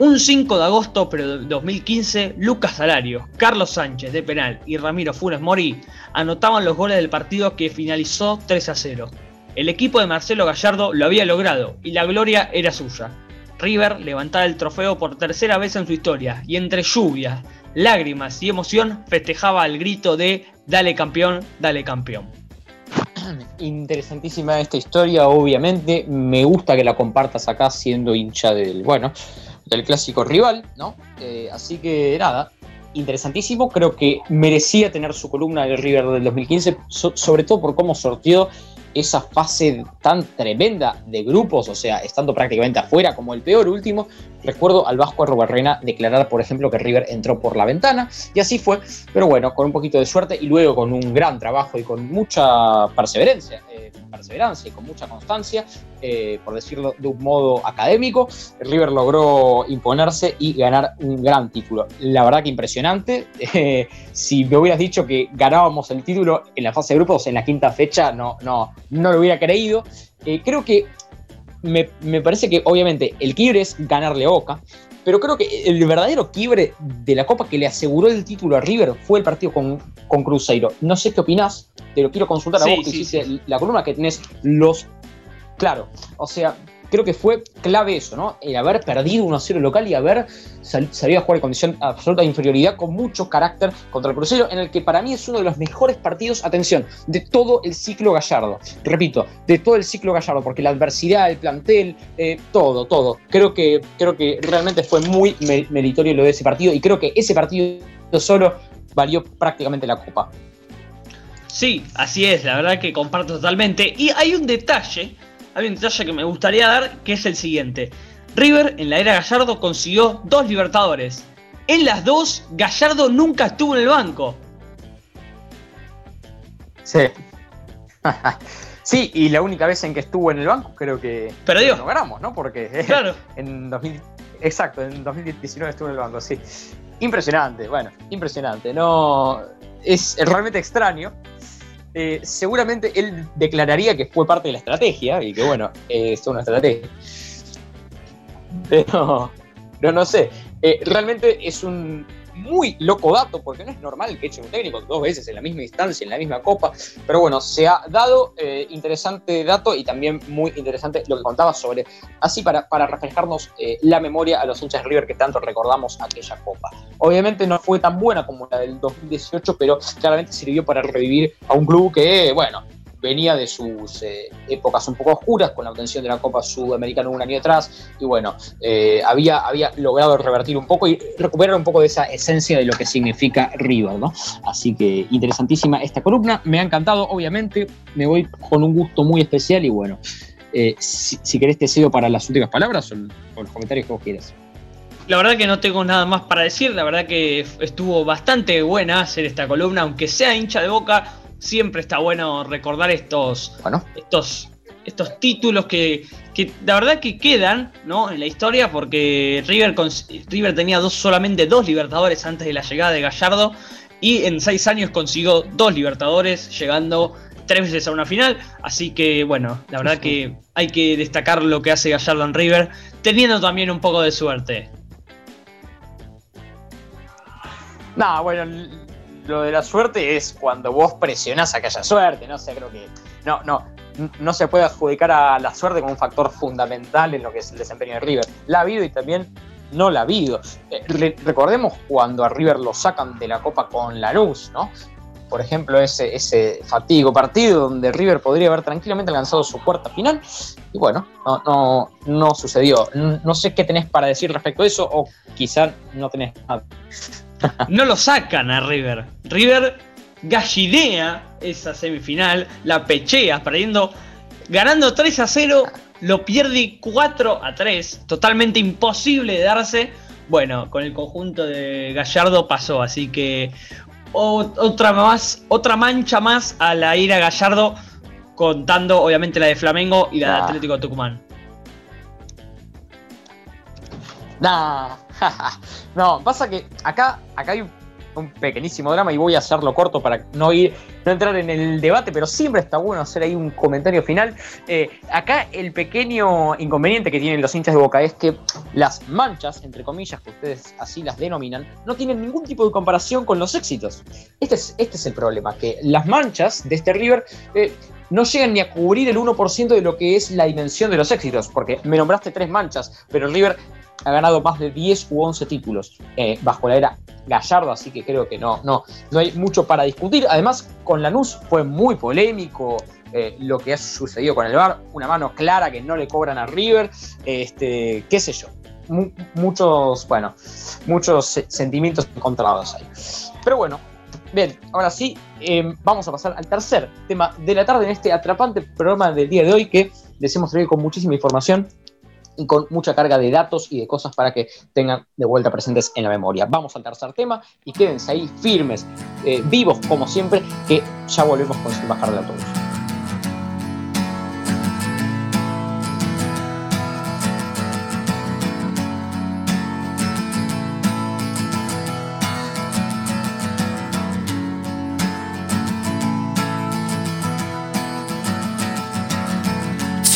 Un 5 de agosto de 2015, Lucas Salario, Carlos Sánchez de penal y Ramiro Funes Mori anotaban los goles del partido que finalizó 3 a 0. El equipo de Marcelo Gallardo lo había logrado y la gloria era suya. River levantaba el trofeo por tercera vez en su historia y entre lluvias, lágrimas y emoción festejaba al grito de Dale campeón, dale campeón. Interesantísima esta historia, obviamente. Me gusta que la compartas acá siendo hincha del, bueno, del clásico rival, ¿no? Eh, así que nada, interesantísimo. Creo que merecía tener su columna del River del 2015, sobre todo por cómo sortió esa fase tan tremenda de grupos, o sea, estando prácticamente afuera como el peor último, recuerdo al Vasco Arrobarrena declarar, por ejemplo, que River entró por la ventana, y así fue, pero bueno, con un poquito de suerte y luego con un gran trabajo y con mucha perseverancia, eh, perseverancia y con mucha constancia, eh, por decirlo de un modo académico, River logró imponerse y ganar un gran título. La verdad que impresionante. Eh, si me hubieras dicho que ganábamos el título en la fase de grupos en la quinta fecha, no, no, no lo hubiera creído. Eh, creo que me, parece que obviamente el quiebre es ganarle a Boca, pero creo que el verdadero quiebre de la Copa que le aseguró el título a River fue el partido con, con Cruzeiro. No sé qué opinás, te lo quiero consultar a vos que hiciste la columna que tenés los Claro, o sea, creo que fue clave eso, ¿no? El haber perdido 1-0 local y haber salido a jugar en condición de absoluta inferioridad con mucho carácter contra el Cruzeiro, en el que para mí es uno de los mejores partidos, atención, de todo el ciclo Gallardo. Repito, de todo el ciclo Gallardo, porque la adversidad, el plantel, eh, todo, todo. Creo que, creo que realmente fue muy meritorio lo de ese partido y creo que ese partido solo valió prácticamente la copa. Sí, así es, la verdad que comparto totalmente. Y hay un detalle hay un detalle que me gustaría dar, que es el siguiente. River en la era Gallardo consiguió dos Libertadores. En las dos, Gallardo nunca estuvo en el banco. Sí. sí, y la única vez en que estuvo en el banco creo que Perdió. lo logramos, ¿no? Porque claro. en 2000, exacto, en 2019 estuvo en el banco, sí. Impresionante, bueno, impresionante. No es realmente extraño eh, seguramente él declararía que fue parte de la estrategia y que bueno, es una estrategia. Pero, pero no sé, eh, realmente es un, muy loco dato, porque no es normal que eche un técnico dos veces en la misma instancia, en la misma copa. Pero bueno, se ha dado eh, interesante dato y también muy interesante lo que contaba sobre, así para, para reflejarnos eh, la memoria a los hinchas de River que tanto recordamos aquella copa. Obviamente no fue tan buena como la del 2018, pero claramente sirvió para revivir a un club que, bueno, venía de sus eh, épocas un poco oscuras con la obtención de la Copa Sudamericana un año atrás y bueno, eh, había, había logrado revertir un poco y recuperar un poco de esa esencia de lo que significa River, ¿no? Así que interesantísima esta columna, me ha encantado, obviamente, me voy con un gusto muy especial y bueno, eh, si, querés te cedo para las últimas palabras o, los comentarios que vos quieras. La verdad que no tengo nada más para decir, la verdad que estuvo bastante buena hacer esta columna, aunque sea hincha de boca, siempre está bueno recordar estos, estos, estos títulos que, que, la verdad que quedan ¿no? en la historia porque River, River tenía dos, solamente dos Libertadores antes de la llegada de Gallardo y en seis años consiguió dos Libertadores llegando tres veces a una final, así que bueno, la verdad que hay que destacar lo que hace Gallardo en River, teniendo también un poco de suerte. No, bueno, lo de la suerte es cuando vos presionás a que haya suerte, ¿no? sé, creo que no, no, no se puede adjudicar a la suerte como un factor fundamental en lo que es el desempeño de River. La ha habido y también no la ha habido. Eh, recordemos cuando a River lo sacan de la Copa con Lanús, ¿no? Por ejemplo, ese, ese fatigo partido donde River podría haber tranquilamente alcanzado su cuarta final. Y bueno, no, no, no sucedió. No sé qué tenés para decir respecto a eso, o quizá no tenés nada no lo sacan a River. River gallinea esa semifinal, la pechea, perdiendo, ganando 3 a 0, lo pierde 4 a 3, totalmente imposible de darse. Bueno, con el conjunto de Gallardo pasó, así que otra más, otra mancha más a la ira Gallardo, contando obviamente la de Flamengo y la de ah. Atlético Tucumán. Nah, no, pasa que acá, acá hay un pequeñísimo drama y voy a hacerlo corto para no ir, no entrar en el debate, pero siempre está bueno hacer ahí un comentario final. Eh, acá el pequeño inconveniente que tienen los hinchas de Boca es que las manchas, entre comillas, que ustedes así las denominan, no tienen ningún tipo de comparación con los éxitos. Este es, este es el problema, que las manchas de este River eh, no llegan ni a cubrir el 1% de lo que es la dimensión de los éxitos, porque me nombraste tres manchas, pero River ha ganado más de 10 u 11 títulos eh, bajo la era Gallardo, así que creo que no, no, no hay mucho para discutir. Además, con Lanús fue muy polémico eh, lo que ha sucedido con el VAR, una mano clara que no le cobran a River, este, qué sé yo. muchos, bueno, muchos sentimientos encontrados ahí. Pero bueno, bien, ahora sí, em, vamos a pasar al tercer tema de la tarde en este atrapante programa del día de hoy que les hemos traído con muchísima información y con mucha carga de datos y de cosas para que tengan de vuelta presentes en la memoria. Vamos al tercer tema y quédense ahí firmes, eh, vivos como siempre, que ya volvemos con Sin Bajar del Autobús.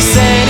say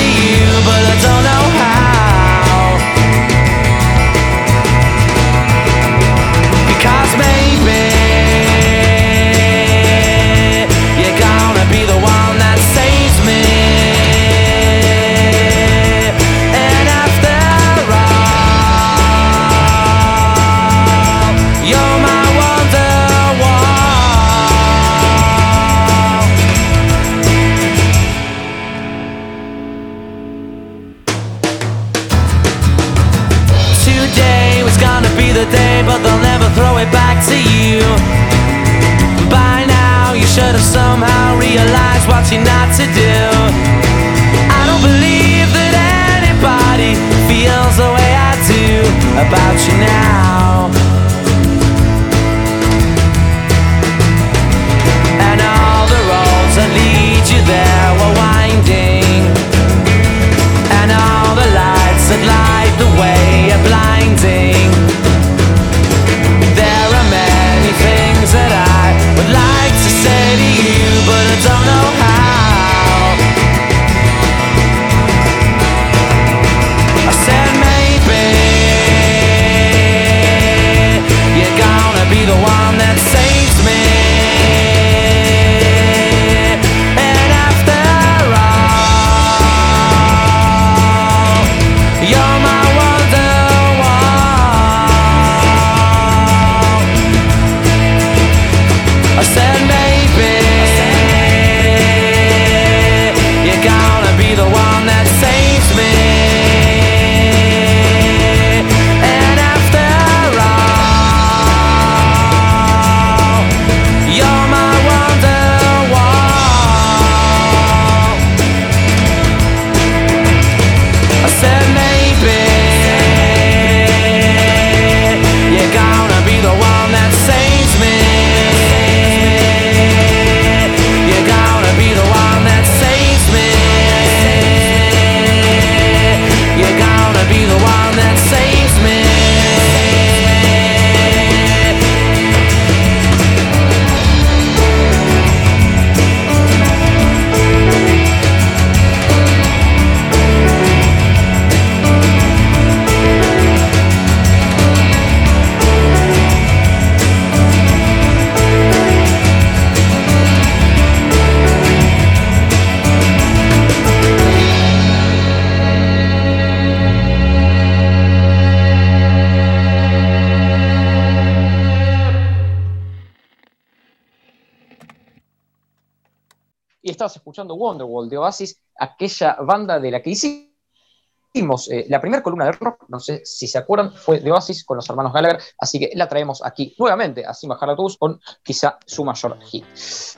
escuchando Wonderwall de Oasis, aquella banda de la que hicimos eh, la primera columna de rock, no sé si se acuerdan, fue de Oasis con los hermanos Gallagher, así que la traemos aquí nuevamente a Sima Tours con quizá su mayor hit.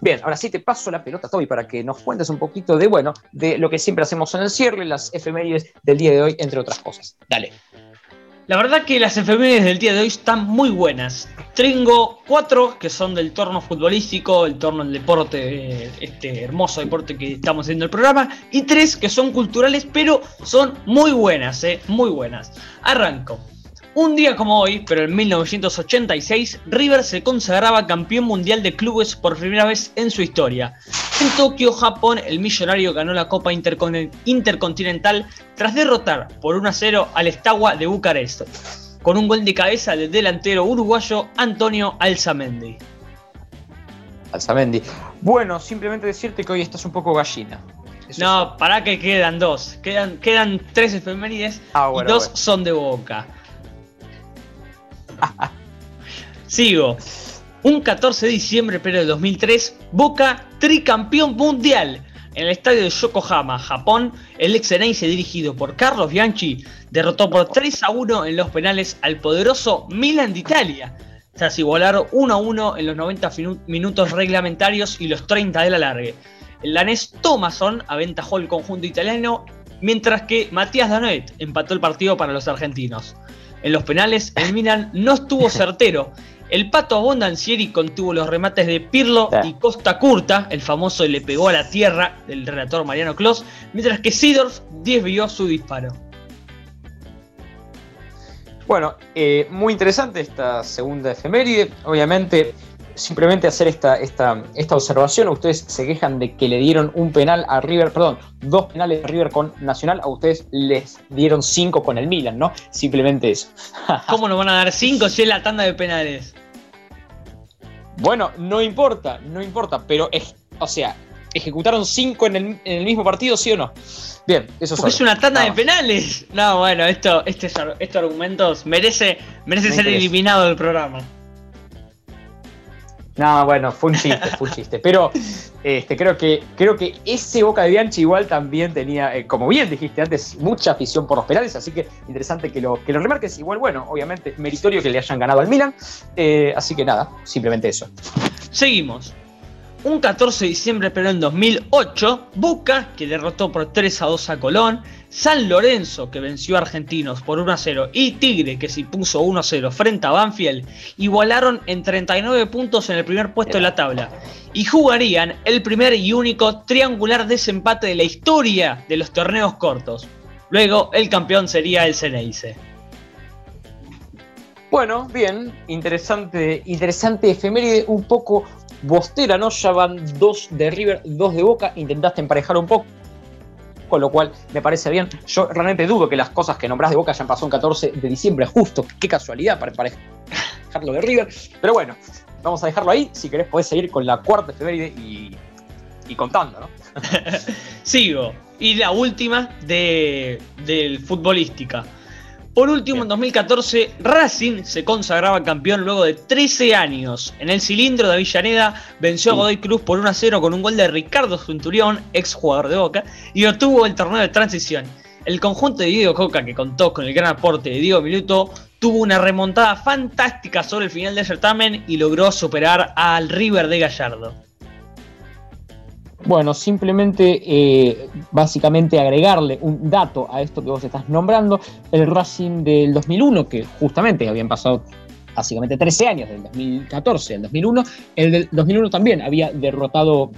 Bien, ahora sí te paso la pelota, Toby, para que nos cuentes un poquito de, bueno, de lo que siempre hacemos en el cierre, las efemérides del día de hoy, entre otras cosas. Dale. La verdad que las efemérides del día de hoy están muy buenas. Tengo cuatro que son del torno futbolístico, el torno del deporte, eh, este hermoso deporte que estamos haciendo el programa, y tres que son culturales, pero son muy buenas, eh, muy buenas. Arranco. Un día como hoy, pero en 1986, River se consagraba campeón mundial de clubes por primera vez en su historia. En Tokio, Japón, el millonario ganó la Copa Intercontinental tras derrotar por 1 a 0 al Estagua de Bucarest, con un gol de cabeza del delantero uruguayo Antonio Alzamendi. Alzamendi. Bueno, simplemente decirte que hoy estás un poco gallina. no, para que quedan dos. Quedan, quedan tres efemérides ah, y dos son de boca. Sigo. Un 14 de diciembre pero de 2003, Boca tricampeón mundial. En el estadio de Yokohama, Japón, el ex dirigido por Carlos Bianchi derrotó por 3 a 1 en los penales al poderoso Milan de Italia, tras igualar 1 a 1 en los 90 minutos reglamentarios y los 30 de la largue. El danés Thomason aventajó el conjunto italiano, mientras que Matías Danoet empató el partido para los argentinos. En los penales, el Milan no estuvo certero. El Pato Abondancieri contuvo los remates de Pirlo y Costa Curta, el famoso le pegó a la tierra del relator Mariano Clos, mientras que Sidorf desvió su disparo. Bueno, eh, muy interesante esta segunda efeméride. Obviamente, simplemente hacer esta, esta, esta observación. Ustedes se quejan de que le dieron un penal a River, perdón, dos penales a River con Nacional. A ustedes les dieron cinco con el Milan, ¿no? Simplemente eso. ¿Cómo nos van a dar cinco si es la tanda de penales? Bueno, no importa, no importa, pero es, o sea, ejecutaron cinco en el, mismo partido, ¿sí o no? Bien, eso es una tanda de penales. No, bueno, esto, este, estos argumentos merece, merece ser eliminado del programa. No, bueno, fue un chiste, fue un chiste. Pero este, creo, que, creo que ese Boca de Bianchi igual también tenía, eh, como bien dijiste antes, mucha afición por los penales, así que interesante que lo, que lo remarques. Igual, bueno, obviamente, meritorio que le hayan ganado al Milan. Eh, así que nada, simplemente eso. Seguimos. Un 14 de diciembre, pero en 2008, Boca, que derrotó por 3 a 2 a Colón, San Lorenzo, que venció a Argentinos por 1 a 0, y Tigre, que se impuso 1 a 0 frente a Banfield, igualaron en 39 puntos en el primer puesto de la tabla, y jugarían el primer y único triangular desempate de la historia de los torneos cortos. Luego, el campeón sería el Ceneice. Bueno, bien, interesante, interesante efeméride, un poco Bostera, ¿no? Ya van dos de River, dos de Boca. Intentaste emparejar un poco, con lo cual me parece bien. Yo realmente dudo que las cosas que nombrás de Boca hayan pasado un 14 de diciembre, justo. Qué casualidad para emparejarlo de River. Pero bueno, vamos a dejarlo ahí. Si querés, podés seguir con la cuarta efeméride y, y contando, ¿no? Sigo. Y la última de, del futbolística. Por último, en 2014, Racing se consagraba campeón luego de 13 años. En el cilindro de Avellaneda venció a Godoy Cruz por 1 a 0 con un gol de Ricardo Centurión, ex jugador de Boca, y obtuvo el torneo de transición. El conjunto de Diego Coca, que contó con el gran aporte de Diego Minuto, tuvo una remontada fantástica sobre el final del certamen y logró superar al River de Gallardo. Bueno, simplemente, eh, básicamente agregarle un dato a esto que vos estás nombrando, el Racing del 2001, que justamente habían pasado básicamente 13 años, del 2014 al 2001, el del 2001 también había derrotado,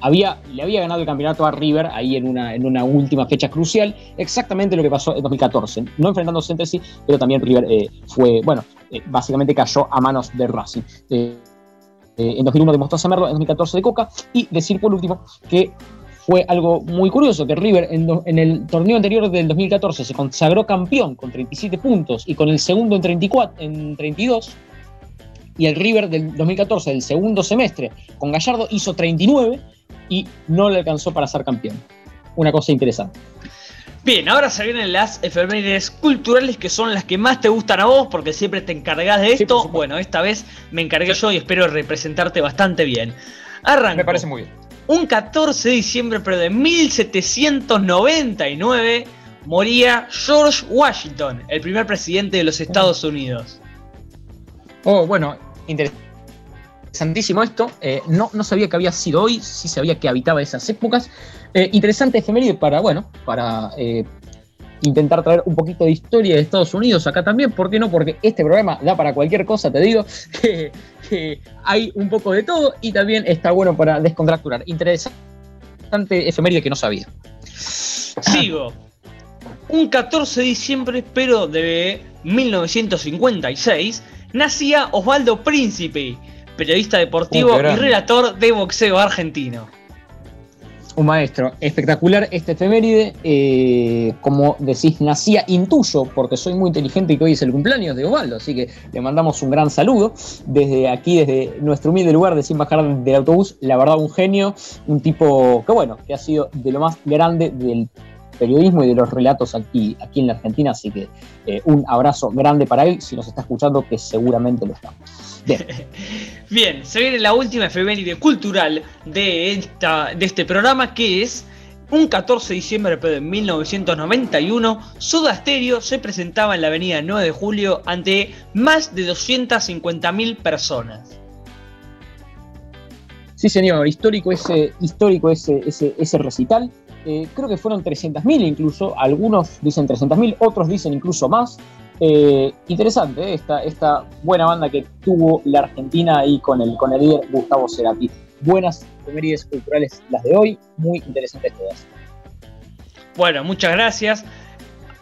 había, le había ganado el campeonato a River ahí en una, en una última fecha crucial, exactamente lo que pasó en 2014, no enfrentándose entre sí, pero también River eh, fue, bueno, eh, básicamente cayó a manos de Racing. Eh, en 2001 demostró Samerlo, en 2014 de Coca, y decir por último que fue algo muy curioso que River en, el torneo anterior del 2014 se consagró campeón con 37 puntos y con el segundo en, 34, en 32, y el River del 2014 del segundo semestre con Gallardo hizo 39 y no le alcanzó para ser campeón. Una cosa interesante. Bien, ahora se vienen las efemérides culturales que son las que más te gustan a vos porque siempre te encargas de esto. bueno, esta vez me encargué yo y espero representarte bastante bien. Arranco. Me parece muy bien. Un 14 de diciembre, pero de 1799, moría George Washington, el primer presidente de los Estados Unidos. Oh, bueno, interesantísimo esto. Eh, no, no sabía que había sido hoy, sí sabía que habitaba esas épocas. Eh, interesante efeméride para, bueno, para eh, intentar traer un poquito de historia de Estados Unidos acá también. ¿Por qué no? Porque este programa da para cualquier cosa, te digo, que, hay un poco de todo y también está bueno para descontracturar. Interesante efeméride que no sabía. Sigo. Un 14 de diciembre, pero de 1956, nacía Osvaldo Príncipe, periodista deportivo Uh, qué y relator de boxeo argentino. Un maestro, espectacular este efeméride. eh, como decís, nacía intuyo, porque soy muy inteligente y que hoy es el cumpleaños de Osvaldo, así que le mandamos un gran saludo desde aquí, desde nuestro humilde lugar de Sin Bajar del Autobús. La verdad, un genio, un tipo que, bueno, que ha sido de lo más grande del periodismo y de los relatos aquí, aquí en la Argentina, así que eh, un abrazo grande para él, si nos está escuchando, que seguramente lo está. Bien, Bien, se viene la última efeméride cultural de, esta, de este programa que es un 14 de diciembre de 1991, Soda Stereo se presentaba en la avenida 9 de julio ante más de 250.000 personas. Sí, señor, histórico ese, histórico ese, ese, ese recital. Eh, creo que fueron 300.000 incluso, algunos dicen 300.000, otros dicen incluso más. Eh, interesante eh, esta, esta buena banda que tuvo la Argentina ahí con el, con el líder Gustavo Cerati. Buenas efemérides culturales las de hoy, muy interesantes todas. Bueno, muchas gracias.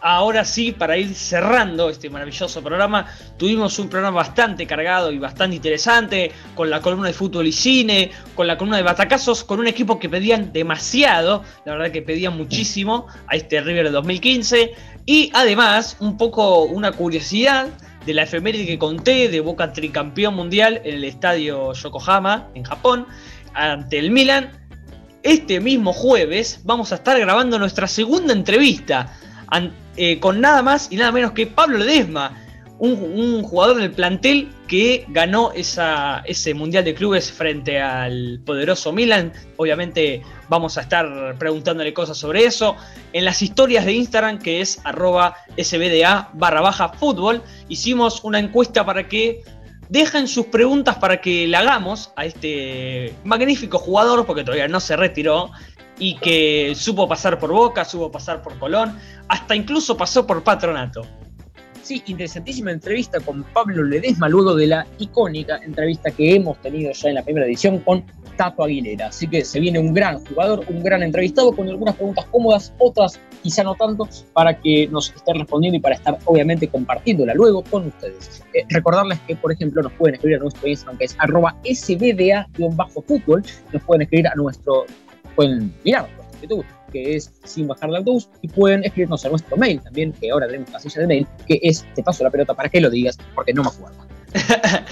Ahora sí, para ir cerrando este maravilloso programa, tuvimos un programa bastante cargado y bastante interesante, con la columna de fútbol y cine, con la columna de batacazos, con un equipo que pedían demasiado, la verdad que pedían muchísimo a este River de 2015, y además un poco una curiosidad de la efeméride que conté de Boca tricampeón mundial en el estadio Yokohama, en Japón, ante el Milan. Este mismo jueves vamos a estar grabando nuestra segunda entrevista eh, con nada más y nada menos que Pablo Ledesma, un, un jugador del plantel que ganó ese Mundial de Clubes frente al poderoso Milan. Obviamente vamos a estar preguntándole cosas sobre eso. En las historias de Instagram, que es arroba sbda barra baja fútbol, hicimos una encuesta para que dejen sus preguntas para que le hagamos a este magnífico jugador, porque todavía no se retiró, y que supo pasar por Boca, supo pasar por Colón, hasta incluso pasó por Patronato. Sí, interesantísima entrevista con Pablo Ledesma, luego de la icónica entrevista que hemos tenido ya en la primera edición con Tato Aguilera. Así que se viene un gran jugador, un gran entrevistado, con algunas preguntas cómodas, otras quizá no tanto, para que nos esté respondiendo y para estar obviamente compartiéndola luego con ustedes. Eh, recordarles que, por ejemplo, nos pueden escribir a nuestro Instagram, que es arroba sbda-fútbol, nos pueden escribir a nuestro, pueden mirar nuestro YouTube, que es sin bajar de autobús, y pueden escribirnos a nuestro mail también, que ahora tenemos casilla de mail, que es te paso la pelota para que lo digas, porque no me acuerdo.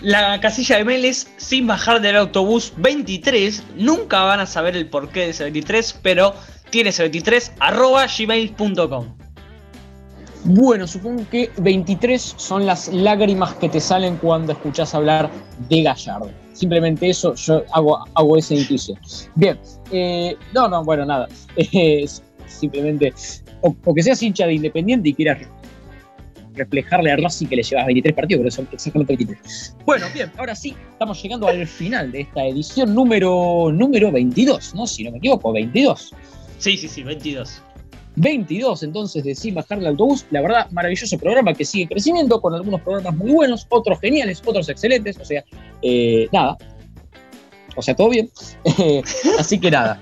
La casilla de mail es sin bajar del autobús 23. Nunca van a saber el porqué de ese 23, pero tiene ese 23 arroba gmail.com. Bueno, supongo que 23 son las lágrimas que te salen cuando escuchás hablar de Gallardo. Simplemente eso, yo hago, hago esa intuición. Bien, eh, no, no, bueno, nada. Simplemente, o, o que seas hincha de Independiente y quieras reflejarle a Racing que le llevas 23 partidos, pero son exactamente 23. Bueno, bien, ahora sí, estamos llegando al final de esta edición número, número 22, ¿no? Si no me equivoco, 22. Sí, sí, sí, 22. 22 entonces de Sin Bajar del Autobús. La verdad, maravilloso programa que sigue creciendo con algunos programas muy buenos, otros geniales, otros excelentes. O sea, eh, nada. O sea, todo bien. Así que nada.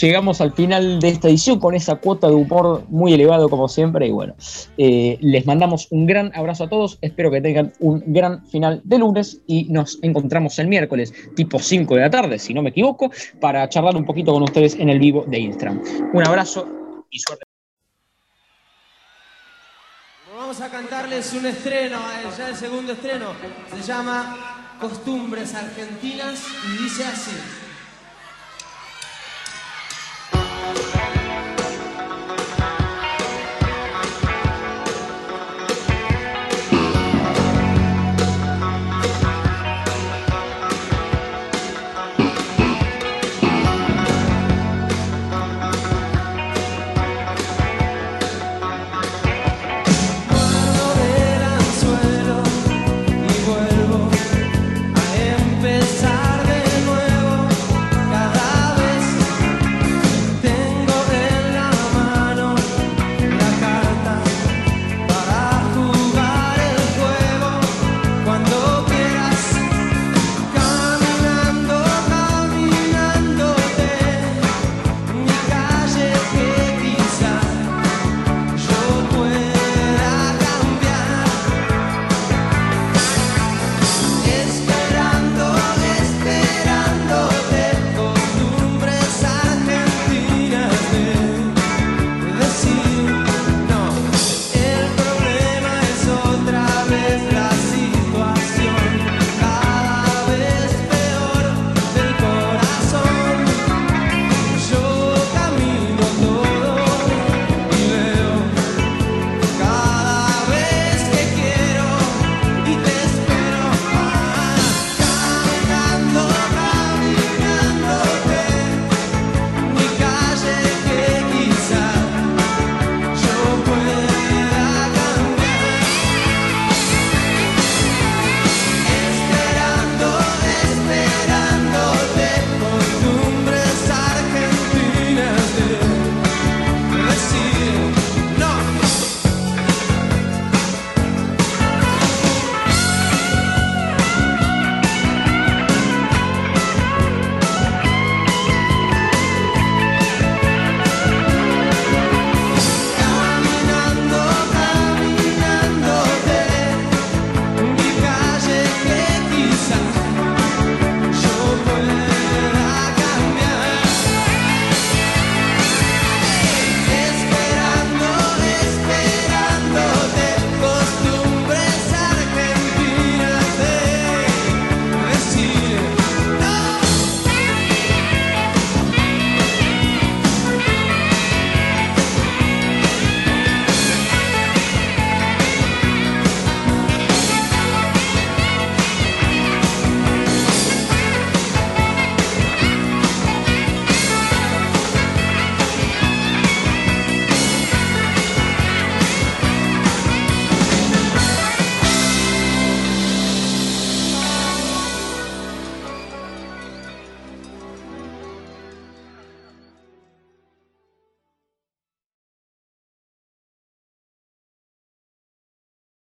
Llegamos al final de esta edición con esa cuota de humor muy elevado como siempre y bueno, eh, les mandamos un gran abrazo a todos, espero que tengan un gran final de lunes y nos encontramos el miércoles tipo 5 de la tarde, si no me equivoco, para charlar un poquito con ustedes en el vivo de Instagram. Un abrazo Vamos a cantarles un estreno, eh, ya el segundo estreno. Se llama Costumbres Argentinas y dice así.